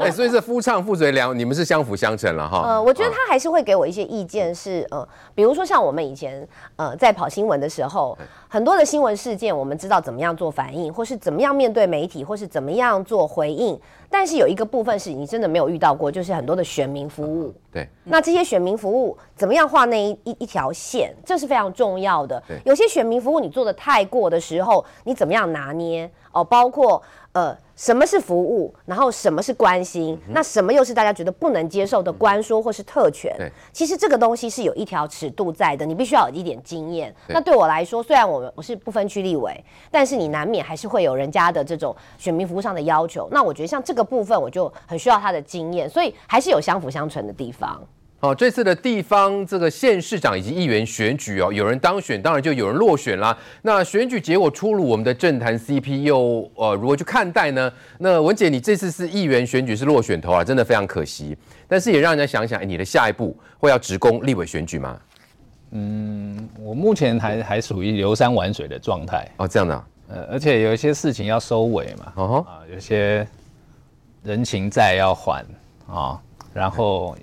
Speaker 1: 哎，所以是夫唱妇随两，你们是相辅相成了哈。
Speaker 2: 呃，我觉得他还是会给我一些意见，是呃，比如说像我们以前呃在跑新闻的时候，很多的新闻事件，我们知道怎么样做反应，或是怎么样面对媒体，或是怎么样做回应。但是有一个部分是你真的没有遇到过，就是很多的选民服务。
Speaker 1: 对。
Speaker 2: 那这些选民服务怎么样画那一一一条线，这是非常重要的。对。有些选民服务你做的太过的时候，你怎么样拿捏？哦，包括呃，什么是服务，然后什么是关心，嗯、那什么又是大家觉得不能接受的官说或是特权？对，其实这个东西是有一条尺度在的，你必须要有一点经验。对那对我来说，虽然我们我是不分区立委，但是你难免还是会有人家的这种选民服务上的要求。那我觉得像这个部分，我就很需要他的经验，所以还是有相辅相成的地方。
Speaker 1: 好，这次的地方这个县市长以及议员选举哦，有人当选，当然就有人落选啦。那选举结果出炉，我们的政坛 CP 又呃如何去看待呢？那文姐，你这次是议员选举是落选头啊，真的非常可惜。但是也让人家想想，哎，你的下一步会要直攻立委选举吗？
Speaker 3: 嗯，我目前还还属于游山玩水的状态
Speaker 1: 哦，这样的、啊。
Speaker 3: 呃，而且有一些事情要收尾嘛，啊，有些人情债要还啊、哦，然后。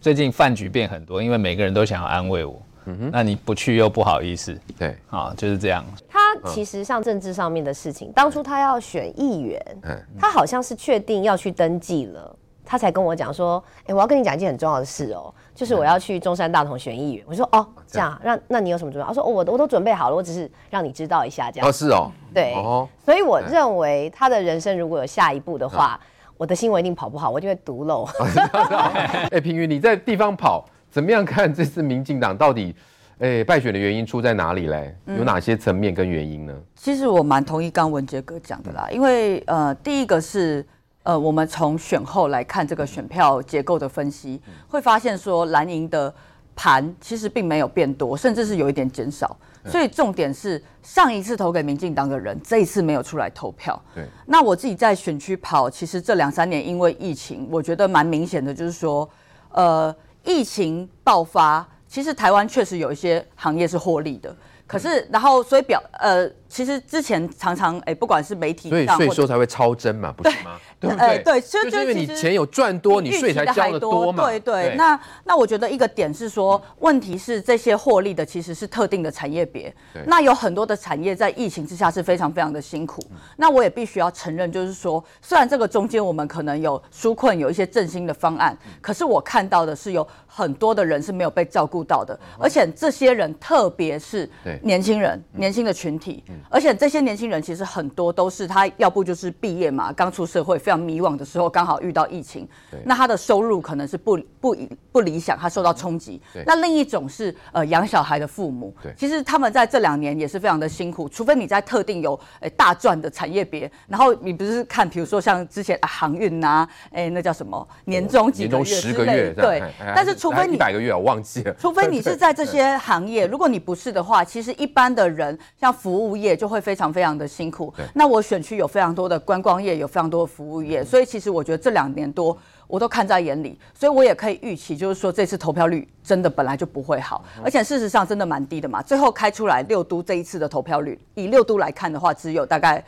Speaker 3: 最近饭局变很多，因为每个人都想要安慰我，嗯哼，那你不去又不好意思，对，啊，就是这样。
Speaker 2: 他其实上政治上面的事情，当初他要选议员，嗯，他好像是确定要去登记了。他才跟我讲说，哎、欸，我要跟你讲一件很重要的事哦，就是我要去中山大同选议员。我说哦，这样，那那你有什么准备？他说哦，我我都准备好了，我只是让你知道一下这样。
Speaker 1: 哦，是哦，
Speaker 2: 对，哦、所以我认为他的人生如果有下一步的话，嗯、我的新闻一定跑不好，我就会独漏。
Speaker 1: 哎、欸，平云你在地方跑，怎么样看这次民进党到底哎、欸、败选的原因出在哪里嘞？有哪些层面跟原因呢？嗯、
Speaker 4: 其实我蛮同意刚文杰哥讲的啦，因为呃，第一个是。呃，我们从选后来看这个选票结构的分析，会发现说蓝营的盘其实并没有变多，甚至是有一点减少。所以重点是上一次投给民进党的人，这一次没有出来投票。对。那我自己在选区跑，其实这两三年因为疫情，我觉得蛮明显的，就是说，呃，疫情爆发，其实台湾确实有一些行业是获利的。可是，然后所以表呃。其实之前常常哎，不管是媒体，
Speaker 1: 所以税收才会超增嘛，不是吗？对不对？
Speaker 4: 对，
Speaker 1: 就就是因为你钱有赚多，你税才交的多嘛。
Speaker 4: 对对。那那我觉得一个点是说，问题是这些获利的其实是特定的产业别。那有很多的产业在疫情之下是非常非常的辛苦。那我也必须要承认，就是说，虽然这个中间我们可能有纾困，有一些振兴的方案，可是我看到的是有很多的人是没有被照顾到的，而且这些人特别是年轻人，年轻的群体。而且这些年轻人其实很多都是他要不就是毕业嘛，刚出社会非常迷惘的时候，刚好遇到疫情，那他的收入可能是不不不理想，他受到冲击。那另一种是呃养小孩的父母，其实他们在这两年也是非常的辛苦，除非你在特定有诶、欸、大赚的产业别，然后你不是看比如说像之前、啊、航运呐、啊，哎、欸、那叫什么年终几个月之类，对，但是除非你
Speaker 1: 一百个月我忘记了，
Speaker 4: 除非你是在这些 行业，如果你不是的话，其实一般的人像服务业就会非常非常的辛苦。那我选区有非常多的观光业，有非常多的服务业，所以其实我觉得这两年多我都看在眼里，所以我也可以预期，就是说这次投票率真的本来就不会好，而且事实上真的蛮低的嘛。最后开出来六都这一次的投票率，以六都来看的话，只有大概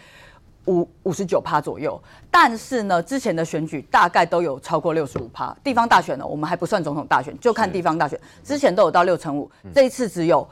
Speaker 4: 五五十九趴左右。但是呢，之前的选举大概都有超过六十五趴。地方大选呢，我们还不算总统大选，就看地方大选，之前都有到六成五，这一次只有。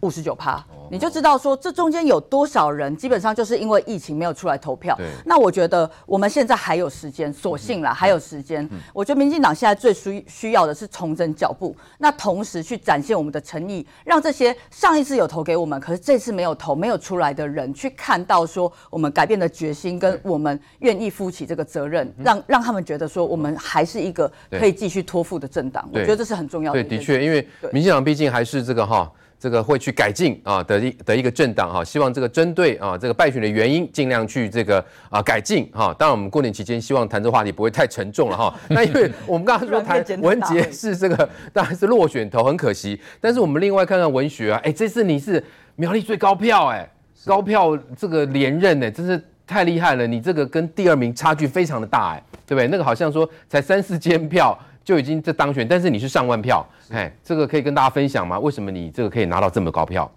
Speaker 4: 五十九趴，你就知道说这中间有多少人，基本上就是因为疫情没有出来投票。那我觉得我们现在还有时间，所幸啦，还有时间。我觉得民进党现在最需需要的是重整脚步，那同时去展现我们的诚意，让这些上一次有投给我们，可是这次没有投、没有出来的人，去看到说我们改变的决心，跟我们愿意负起这个责任，让让他们觉得说我们还是一个可以继续托付的政党。我觉得这是很重要的。
Speaker 1: 对，的确，因为民进党毕竟还是这个哈。这个会去改进啊的一的一个政党哈，希望这个针对啊这个败选的原因，尽量去这个啊改进哈。当然，我们过年期间希望谈这话题不会太沉重了哈。那因为我们刚刚说谈文杰是这个当然是落选头，很可惜。但是我们另外看看文学啊，哎，这次你是苗栗最高票哎，高票这个连任哎，真是太厉害了。你这个跟第二名差距非常的大哎，对不对？那个好像说才三四千票。就已经这当选，但是你是上万票，哎，这个可以跟大家分享吗？为什么你这个可以拿到这么高票？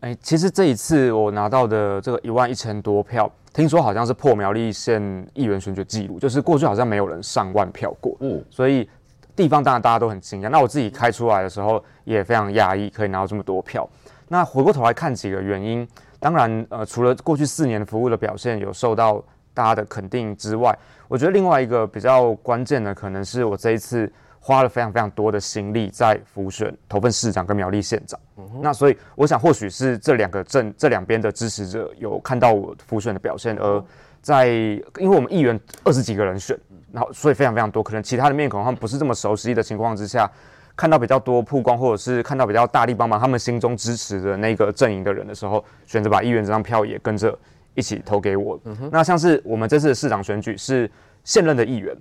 Speaker 5: 哎，其实这一次我拿到的这个一万一千多票，听说好像是破苗栗县议员选举记录，就是过去好像没有人上万票过，嗯，所以地方当然大家都很惊讶。那我自己开出来的时候也非常讶异，可以拿到这么多票。那回过头来看几个原因，当然呃，除了过去四年服务的表现有受到大家的肯定之外，我觉得另外一个比较关键的，可能是我这一次花了非常非常多的心力在辅选投份市长跟苗栗县长。嗯、哼那所以我想，或许是这两个阵这两边的支持者有看到我辅选的表现，而在因为我们议员二十几个人选，然后所以非常非常多，可能其他的面孔他们不是这么熟悉的情况之下，看到比较多曝光，或者是看到比较大力帮忙他们心中支持的那个阵营的人的时候，选择把议员这张票也跟着。一起投给我。嗯、那像是我们这次的市长选举是现任的议员，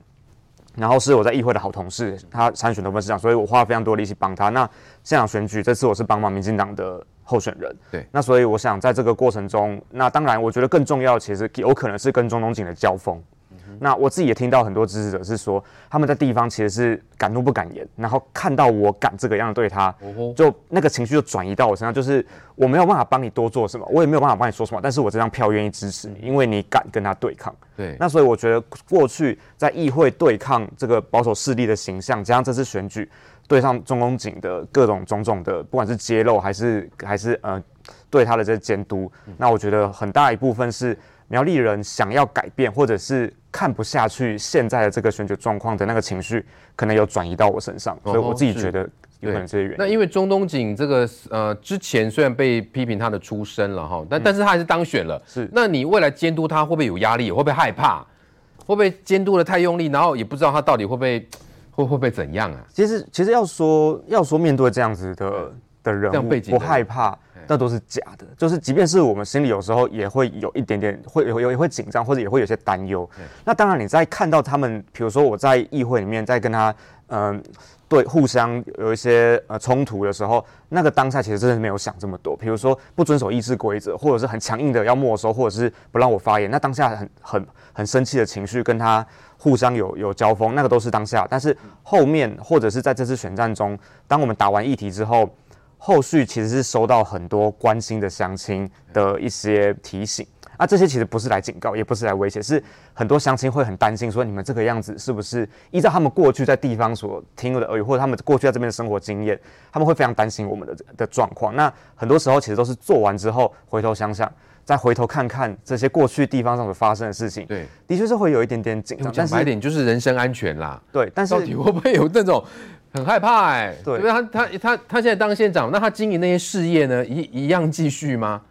Speaker 5: 然后是我在议会的好同事，他参选的分市长，所以我花了非常多力气帮他。那现场选举这次我是帮忙民进党的候选人，对。那所以我想在这个过程中，那当然我觉得更重要的其实有可能是跟中东锦的交锋。那我自己也听到很多支持者是说，他们在地方其实是敢怒不敢言，然后看到我敢这个样对他，就那个情绪就转移到我身上，就是我没有办法帮你多做什么，我也没有办法帮你说什么，但是我这张票愿意支持你，因为你敢跟他对抗。对，那所以我觉得过去在议会对抗这个保守势力的形象，加上这次选举对上中公警的各种种种的，不管是揭露还是还是呃对他的这个监督，那我觉得很大一部分是。苗栗人想要改变，或者是看不下去现在的这个选举状况的那个情绪，可能有转移到我身上，所以我自己觉得有可能这些原因。
Speaker 1: 那因为中东锦这个呃之前虽然被批评他的出身了哈，但但是他还是当选了。是，那你未来监督他会不会有压力？会不会害怕？会不会监督的太用力？然后也不知道他到底会不会会会不会怎样啊？
Speaker 5: 其实其实要说要说面对这样子的的人物，不害怕。那都是假的，就是即便是我们心里有时候也会有一点点会有也会紧张，或者也会有些担忧。那当然你在看到他们，比如说我在议会里面在跟他嗯、呃、对互相有一些呃冲突的时候，那个当下其实真的是没有想这么多。比如说不遵守议事规则，或者是很强硬的要没收，或者是不让我发言，那当下很很很生气的情绪跟他互相有有交锋，那个都是当下。但是后面或者是在这次选战中，当我们打完议题之后。后续其实是收到很多关心的乡亲的一些提醒，啊，这些其实不是来警告，也不是来威胁，是很多乡亲会很担心，说你们这个样子是不是依照他们过去在地方所听的耳语，或者他们过去在这边的生活经验，他们会非常担心我们的的状况。那很多时候其实都是做完之后回头想想，再回头看看这些过去地方上所发生的事情，对，的确是会有一点点紧张。
Speaker 1: 讲白点就是人身安全啦，
Speaker 5: 对，但是
Speaker 1: 到底会不会有那种？很害怕哎、欸，对，因为他他他他现在当县长，那他经营那些事业呢，一一样继续吗？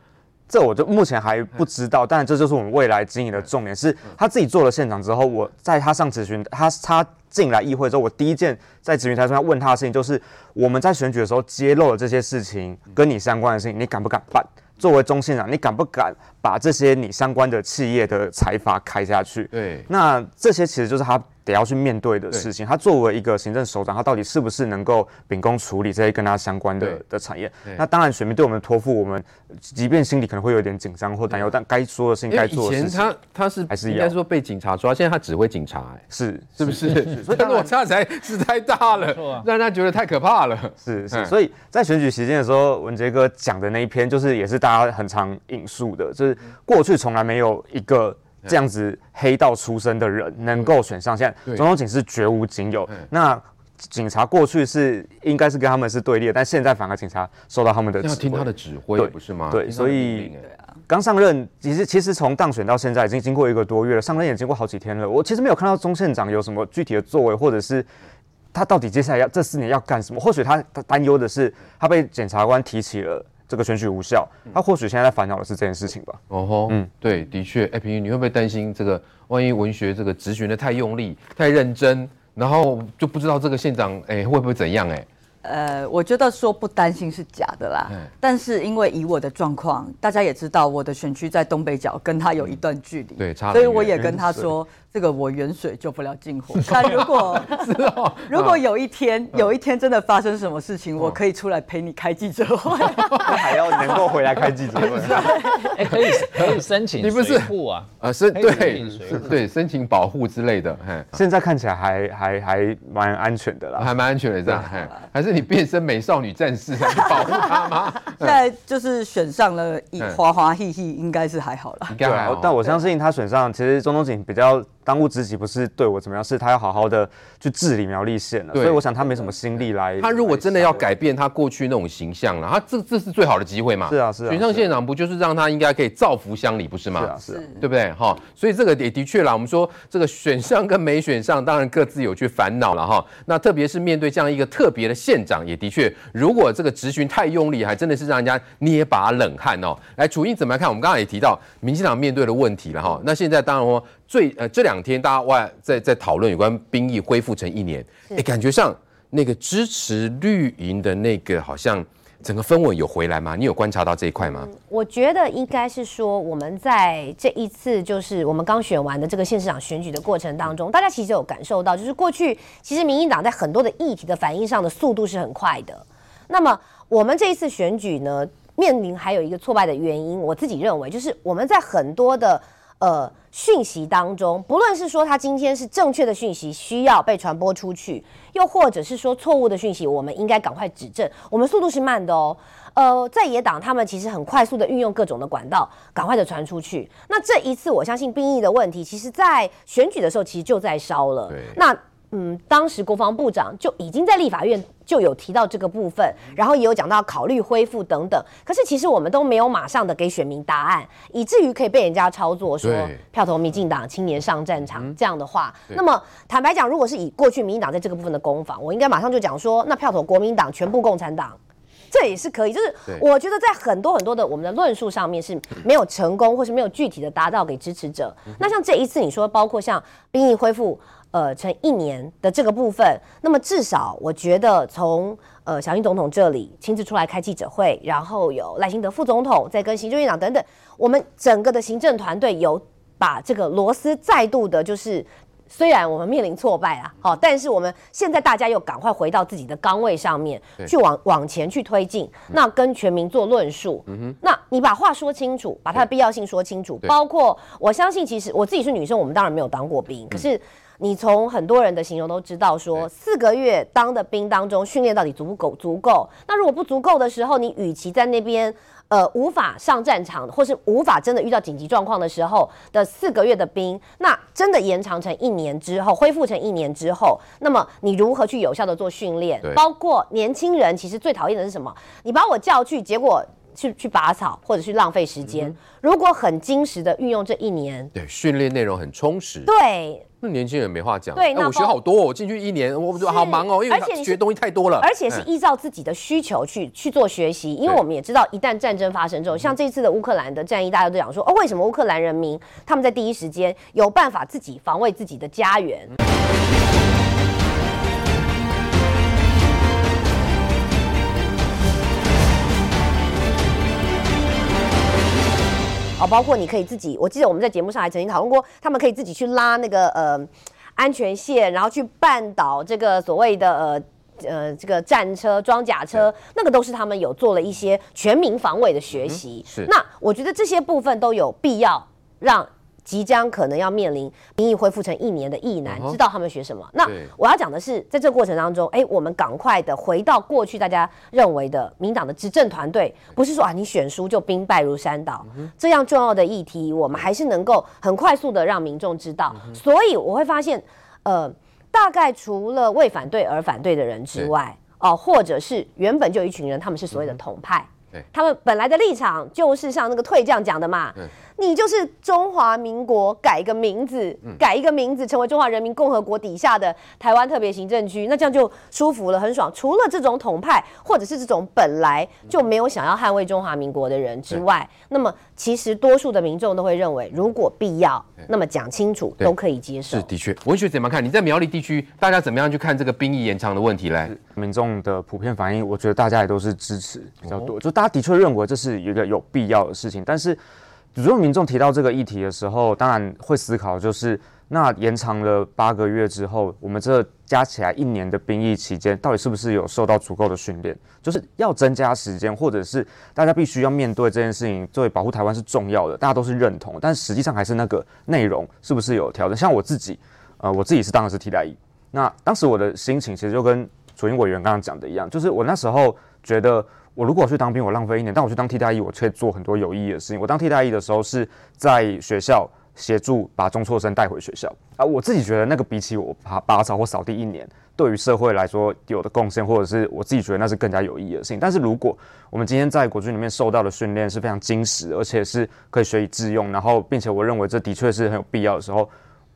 Speaker 5: 这我就目前还不知道，但这就是我们未来经营的重点。是他自己做了县长之后，我在他上咨询，他他进来议会之后，我第一件在咨询台上要问他的事情，就是我们在选举的时候揭露了这些事情，跟你相关的事情，你敢不敢办？作为中县长，你敢不敢把这些你相关的企业的财阀开下去？对，那这些其实就是他。得要去面对的事情，他作为一个行政首长，他到底是不是能够秉公处理这些跟他相关的的产业？那当然，选民对我们托付，我们即便心里可能会有点紧张或担忧，但该说的事情该做的事情。
Speaker 1: 以前他他是还是应该说被警察抓，现在他指挥警察、欸，哎，
Speaker 5: 是
Speaker 1: 是不是？所以落差才是太大了，让他觉得太可怕了。
Speaker 5: 是是，所以在选举期间的时候，文杰哥讲的那一篇，就是也是大家很常引述的，就是过去从来没有一个。这样子黑道出身的人能够选上，现在钟东锦是绝无仅有。那警察过去是应该是跟他们是对立的，但现在反而警察受到他们的指挥，
Speaker 1: 要听他的指挥，不是吗？
Speaker 5: 对，所以刚上任，其实其实从当选到现在已经经过一个多月了，上任也经过好几天了。我其实没有看到钟县长有什么具体的作为，或者是他到底接下来要这四年要干什么？或许他他担忧的是他被检察官提起了。这个选举无效，他或许现在在烦恼的是这件事情吧。
Speaker 1: 哦吼，嗯，对，的确，哎，平宇，你会不会担心这个？万一文学这个执询的太用力、太认真，然后就不知道这个县长，哎，会不会怎样？哎。
Speaker 4: 呃，我觉得说不担心是假的啦。嗯、但是因为以我的状况，大家也知道我的选区在东北角，跟他有一段距离，
Speaker 1: 对，差。
Speaker 4: 所以我也跟他说，这个我远水救不了近火。但如果 哦，如果有一天有一天真的发生什么事情，我可以出来陪你开记者会，
Speaker 5: 还要能够回来开记者会。
Speaker 3: 哎，可以可以申请，你不是护啊？
Speaker 1: 啊，申对对申请保护之类的。
Speaker 5: 现在看起来还还还蛮安全的啦，
Speaker 1: 还蛮安全的这样，还是。你变身美少女战士来保护他吗？
Speaker 4: 现在就是选上了，以花花嘿嘿，应该是还好了。
Speaker 5: 对，但我相信他选上，其实中东锦比较。当务之急不是对我怎么样，是他要好好的去治理苗栗县了。所以我想他没什么心力来。
Speaker 1: 他如果真的要改变他过去那种形象了，他这这是最好的机会嘛？
Speaker 5: 是啊，是啊。
Speaker 1: 选上县长不就是让他应该可以造福乡里，不是吗？
Speaker 5: 是啊，是，
Speaker 1: 对不对？哈，所以这个也的确啦。我们说这个选上跟没选上，当然各自有去烦恼了哈。那特别是面对这样一个特别的县长，也的确，如果这个执询太用力，还真的是让人家捏把冷汗哦。来，楚英怎么来看？我们刚刚也提到民进党面对的问题了哈。那现在当然说。最呃这两天大家外在在讨论有关兵役恢复成一年，哎，感觉上那个支持绿营的那个好像整个氛围有回来吗？你有观察到这一块吗？
Speaker 2: 嗯，我觉得应该是说我们在这一次就是我们刚选完的这个县市长选举的过程当中，大家其实有感受到，就是过去其实民进党在很多的议题的反应上的速度是很快的。那么我们这一次选举呢，面临还有一个挫败的原因，我自己认为就是我们在很多的。呃，讯息当中，不论是说他今天是正确的讯息需要被传播出去，又或者是说错误的讯息，我们应该赶快指正。我们速度是慢的哦。呃，在野党他们其实很快速的运用各种的管道，赶快的传出去。那这一次，我相信兵役的问题，其实在选举的时候其实就在烧了。那嗯，当时国防部长就已经在立法院就有提到这个部分，然后也有讲到考虑恢复等等。可是其实我们都没有马上的给选民答案，以至于可以被人家操作说票投民进党，青年上战场这样的话。那么坦白讲，如果是以过去民进党在这个部分的攻防，我应该马上就讲说，那票投国民党全部共产党，这也是可以。就是我觉得在很多很多的我们的论述上面是没有成功，或是没有具体的达到给支持者。那像这一次你说，包括像兵役恢复。呃，成一年的这个部分，那么至少我觉得从呃小英总统这里亲自出来开记者会，然后有赖清德副总统在跟行政院长等等，我们整个的行政团队有把这个螺丝再度的，就是虽然我们面临挫败啊，好，但是我们现在大家又赶快回到自己的岗位上面去往往前去推进，那跟全民做论述，嗯哼，那你把话说清楚，把它的必要性说清楚，包括我相信，其实我自己是女生，我们当然没有当过兵，可是。你从很多人的形容都知道，说四个月当的兵当中训练到底足不够？足够？那如果不足够的时候，你与其在那边呃无法上战场，或是无法真的遇到紧急状况的时候的四个月的兵，那真的延长成一年之后，恢复成一年之后，那么你如何去有效的做训练？包括年轻人，其实最讨厌的是什么？你把我叫去，结果去去拔草，或者去浪费时间。嗯、如果很精实的运用这一年，
Speaker 1: 对，训练内容很充实，
Speaker 2: 对。
Speaker 1: 那年轻人没话讲，
Speaker 2: 对，那、
Speaker 1: 欸、我学好多、哦，我进去一年，我好忙哦，因为学东西太多了，
Speaker 2: 而且是依照自己的需求去、嗯、去做学习，因为我们也知道，一旦战争发生之后，像这次的乌克兰的战役，大家都讲说，哦，为什么乌克兰人民他们在第一时间有办法自己防卫自己的家园？嗯哦，包括你可以自己，我记得我们在节目上还曾经讨论过，他们可以自己去拉那个呃安全线，然后去绊倒这个所谓的呃呃这个战车、装甲车，那个都是他们有做了一些全民防卫的学习。嗯、是，那我觉得这些部分都有必要让。即将可能要面临兵役恢复成一年的役男，知道他们学什么？那我要讲的是，在这个过程当中，哎，我们赶快的回到过去大家认为的民党的执政团队，不是说啊你选书就兵败如山倒，这样重要的议题，我们还是能够很快速的让民众知道。所以我会发现，呃，大概除了为反对而反对的人之外，哦，或者是原本就有一群人，他们是所谓的统派，他们本来的立场就是像那个退将讲的嘛。你就是中华民国改个名字，改一个名字，成为中华人民共和国底下的台湾特别行政区，那这样就舒服了，很爽。除了这种统派，或者是这种本来就没有想要捍卫中华民国的人之外，那么其实多数的民众都会认为，如果必要，那么讲清楚都可以接受。
Speaker 1: 是的确，文学怎么看？你在苗栗地区，大家怎么样去看这个兵役延长的问题嘞？
Speaker 5: 民众的普遍反应，我觉得大家也都是支持比较多，就大家的确认为这是一个有必要的事情，但是。如果民众提到这个议题的时候，当然会思考，就是那延长了八个月之后，我们这加起来一年的兵役期间，到底是不是有受到足够的训练？就是要增加时间，或者是大家必须要面对这件事情，作为保护台湾是重要的，大家都是认同，但实际上还是那个内容是不是有调整？像我自己，呃，我自己是当的是替代役，那当时我的心情其实就跟左英委员刚刚讲的一样，就是我那时候觉得。我如果去当兵，我浪费一年；但我去当替代役，我却做很多有意义的事情。我当替代役的时候是在学校协助把中辍生带回学校啊。我自己觉得那个比起我拔拔草或扫地一年，对于社会来说有的贡献，或者是我自己觉得那是更加有意义的事情。但是如果我们今天在国军里面受到的训练是非常精实，而且是可以学以致用，然后并且我认为这的确是很有必要的时候。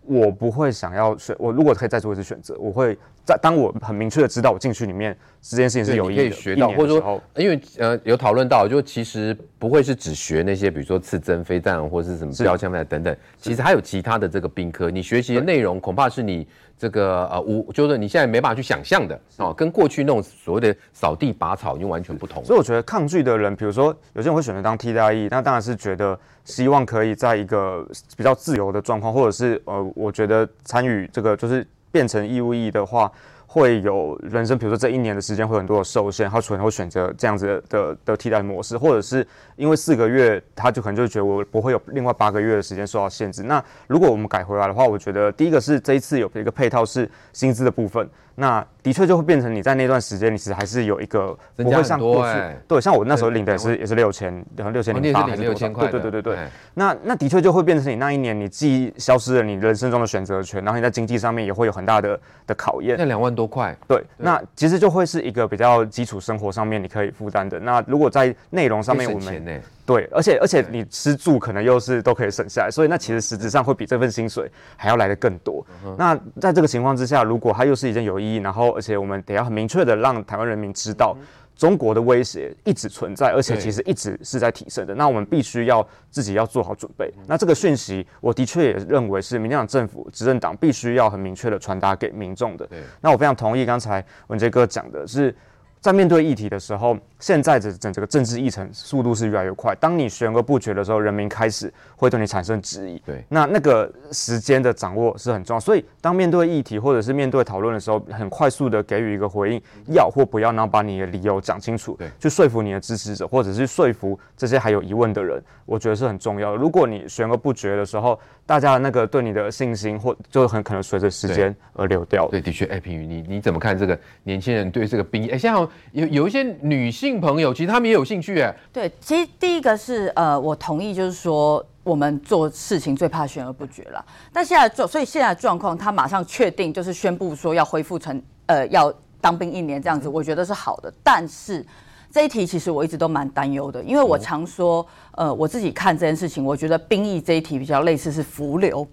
Speaker 5: 我不会想要选，我如果可以再做一次选择，我会在当我很明确的知道我进去里面这件事情是有意义的，
Speaker 1: 可以学到，或者说，因为呃有讨论到，就其实不会是只学那些，比如说刺针飞弹或者是什么标枪飞弹等等，其实还有其他的这个兵科，你学习的内容恐怕是你。这个呃，无就是你现在没办法去想象的哦，跟过去那种所谓的扫地拔草已经完全不同。
Speaker 5: 所以我觉得抗拒的人，比如说有些人会选择当替代役，那当然是觉得希望可以在一个比较自由的状况，或者是呃，我觉得参与这个就是变成义务役的话。会有人生，比如说这一年的时间会很多的受限，他可能会选择这样子的的，的替代模式，或者是因为四个月，他就可能就觉得我不会有另外八个月的时间受到限制。那如果我们改回来的话，我觉得第一个是这一次有一个配套是薪资的部分，那的确就会变成你在那段时间，你其实还是有一个不会像过去，对，像我那时候领的也是也是六千，然后六千零八还是六千块，对对对对对。那那的确就会变成你那一年你既消失了你人生中的选择权，然后你在经济上面也会有很大的的考验。
Speaker 1: 那两万多块，
Speaker 5: 对，那其实就会是一个比较基础生活上面你可以负担的。那如果在内容上面我们对，而且而且你吃住可能又是都可以省下来，所以那其实实质上会比这份薪水还要来的更多。那在这个情况之下，如果它又是一件有意义，然后而且我们得要很明确的让台湾人民知道，中国的威胁一直存在，而且其实一直是在提升的。那我们必须要自己要做好准备。那这个讯息，我的确也认为是民进党政府执政党必须要很明确的传达给民众的。那我非常同意刚才文杰哥讲的是。在面对议题的时候，现在的整这个政治议程速度是越来越快。当你悬而不决的时候，人民开始会对你产生质疑。对，那那个时间的掌握是很重要。所以，当面对议题或者是面对讨论的时候，很快速的给予一个回应，要或不要，然后把你的理由讲清楚，对，去说服你的支持者，或者是说服这些还有疑问的人，我觉得是很重要的。如果你悬而不决的时候，大家的那个对你的信心或就很可能随着时间而流掉。
Speaker 1: 对，的确，哎，平宇，你你怎么看这个年轻人对这个兵役？哎，像。有有一些女性朋友，其实她们也有兴趣哎。
Speaker 4: 对，其实第一个是呃，我同意，就是说我们做事情最怕悬而不决了。但现在做，所以现在的状况，他马上确定就是宣布说要恢复成呃要当兵一年这样子，我觉得是好的。但是这一题其实我一直都蛮担忧的，因为我常说呃我自己看这件事情，我觉得兵役这一题比较类似是浮流。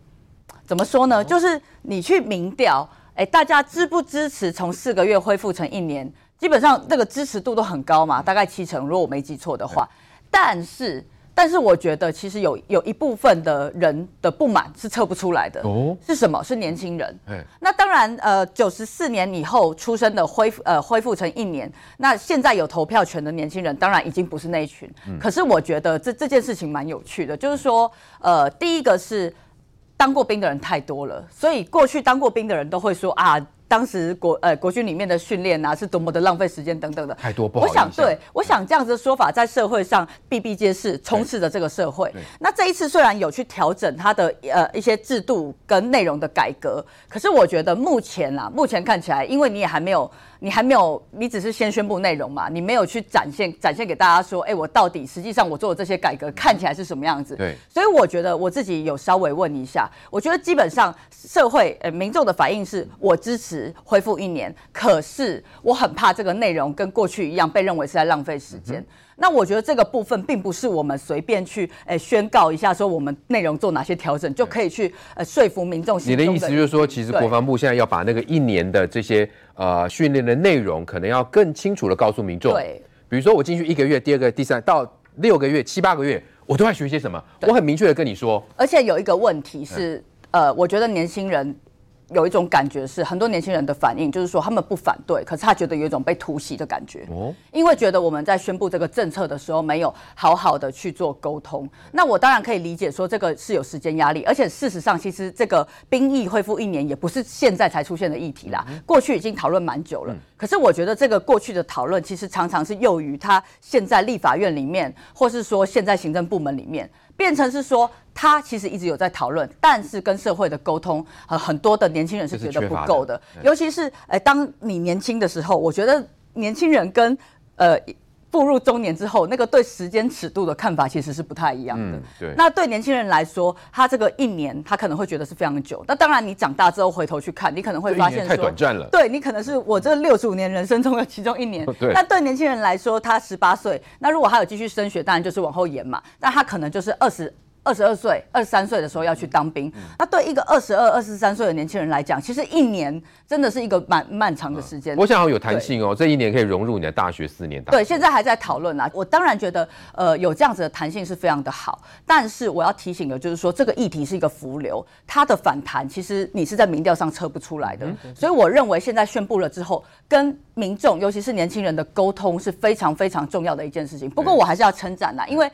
Speaker 4: 怎么说呢？就是你去民调，哎，大家支不支持从四个月恢复成一年？基本上那个支持度都很高嘛，大概七成，如果我没记错的话。但是，但是我觉得其实有有一部分的人的不满是测不出来的。哦，是什么？是年轻人。那当然，呃，九十四年以后出生的恢复呃恢复成一年，那现在有投票权的年轻人，当然已经不是那一群。可是我觉得这这件事情蛮有趣的，就是说，呃，第一个是当过兵的人太多了，所以过去当过兵的人都会说啊。当时国呃国军里面的训练啊，是多么的浪费时间等等的，
Speaker 1: 太多不好。
Speaker 4: 我想对，我想这样子的说法在社会上比比皆是，充斥着这个社会。那这一次虽然有去调整它的呃一些制度跟内容的改革，可是我觉得目前啊，目前看起来，因为你也还没有。你还没有，你只是先宣布内容嘛？你没有去展现展现给大家说，哎，我到底实际上我做的这些改革看起来是什么样子？对。所以我觉得我自己有稍微问一下，我觉得基本上社会呃民众的反应是我支持恢复一年，可是我很怕这个内容跟过去一样被认为是在浪费时间。嗯那我觉得这个部分并不是我们随便去诶、欸、宣告一下说我们内容做哪些调整就可以去呃说服民众。
Speaker 1: 你的意思就是说，其实国防部现在要把那个一年的这些呃训练的内容，可能要更清楚的告诉民众。对，比如说我进去一个月，第二个、第三到六个月、七八个月，我都在学些什么？我很明确的跟你说。
Speaker 4: 而且有一个问题是，呃，我觉得年轻人。有一种感觉是，很多年轻人的反应就是说，他们不反对，可是他觉得有一种被突袭的感觉，哦，因为觉得我们在宣布这个政策的时候没有好好的去做沟通。那我当然可以理解说，这个是有时间压力，而且事实上，其实这个兵役恢复一年也不是现在才出现的议题啦，过去已经讨论蛮久了。可是我觉得这个过去的讨论，其实常常是囿于他现在立法院里面，或是说现在行政部门里面。变成是说，他其实一直有在讨论，但是跟社会的沟通，呃，很多的年轻人是觉得不够的，尤其是，哎，当你年轻的时候，我觉得年轻人跟，呃。步入中年之后，那个对时间尺度的看法其实是不太一样的。嗯、对。那对年轻人来说，他这个一年，他可能会觉得是非常久。那当然，你长大之后回头去看，你可能会发现说，
Speaker 1: 太短暂了。
Speaker 4: 对，你可能是我这六十五年人生中的其中一年。对。那对年轻人来说，他十八岁，那如果还有继续升学，当然就是往后延嘛。那他可能就是二十。二十二岁、二十三岁的时候要去当兵，嗯、那对一个二十二、二十三岁的年轻人来讲，其实一年真的是一个蛮漫长的时间。
Speaker 1: 我想要有弹性哦，这一年可以融入你的大学四年。
Speaker 4: 对，现在还在讨论啊。我当然觉得，呃，有这样子的弹性是非常的好。但是我要提醒的就是说，这个议题是一个浮流，它的反弹其实你是在民调上测不出来的。嗯、所以我认为现在宣布了之后，跟民众，尤其是年轻人的沟通是非常非常重要的一件事情。不过我还是要称赞啦，因为。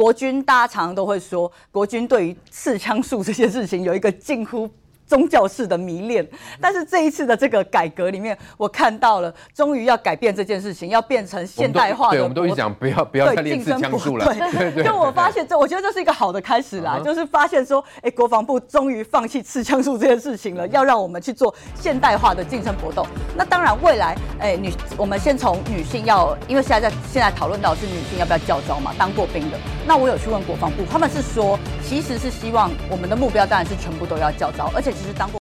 Speaker 4: 国军大家常常都会说，国军对于刺枪术这些事情有一个近乎宗教式的迷恋。但是这一次的这个改革里面，我看到了，终于要改变这件事情，要变成现代化的。
Speaker 1: 对，我们都一讲不要不要再练刺枪术了。
Speaker 4: 对对对。就我发现这，我觉得这是一个好的开始啦，就是发现说，哎，国防部终于放弃刺枪术这件事情了，要让我们去做现代化的近身搏斗。那当然，未来，哎，女，我们先从女性要，因为现在在现在讨论到是女性要不要教招嘛，当过兵的。那我有去问国防部，他们是说，其实是希望我们的目标当然是全部都要教招，而且其实当过。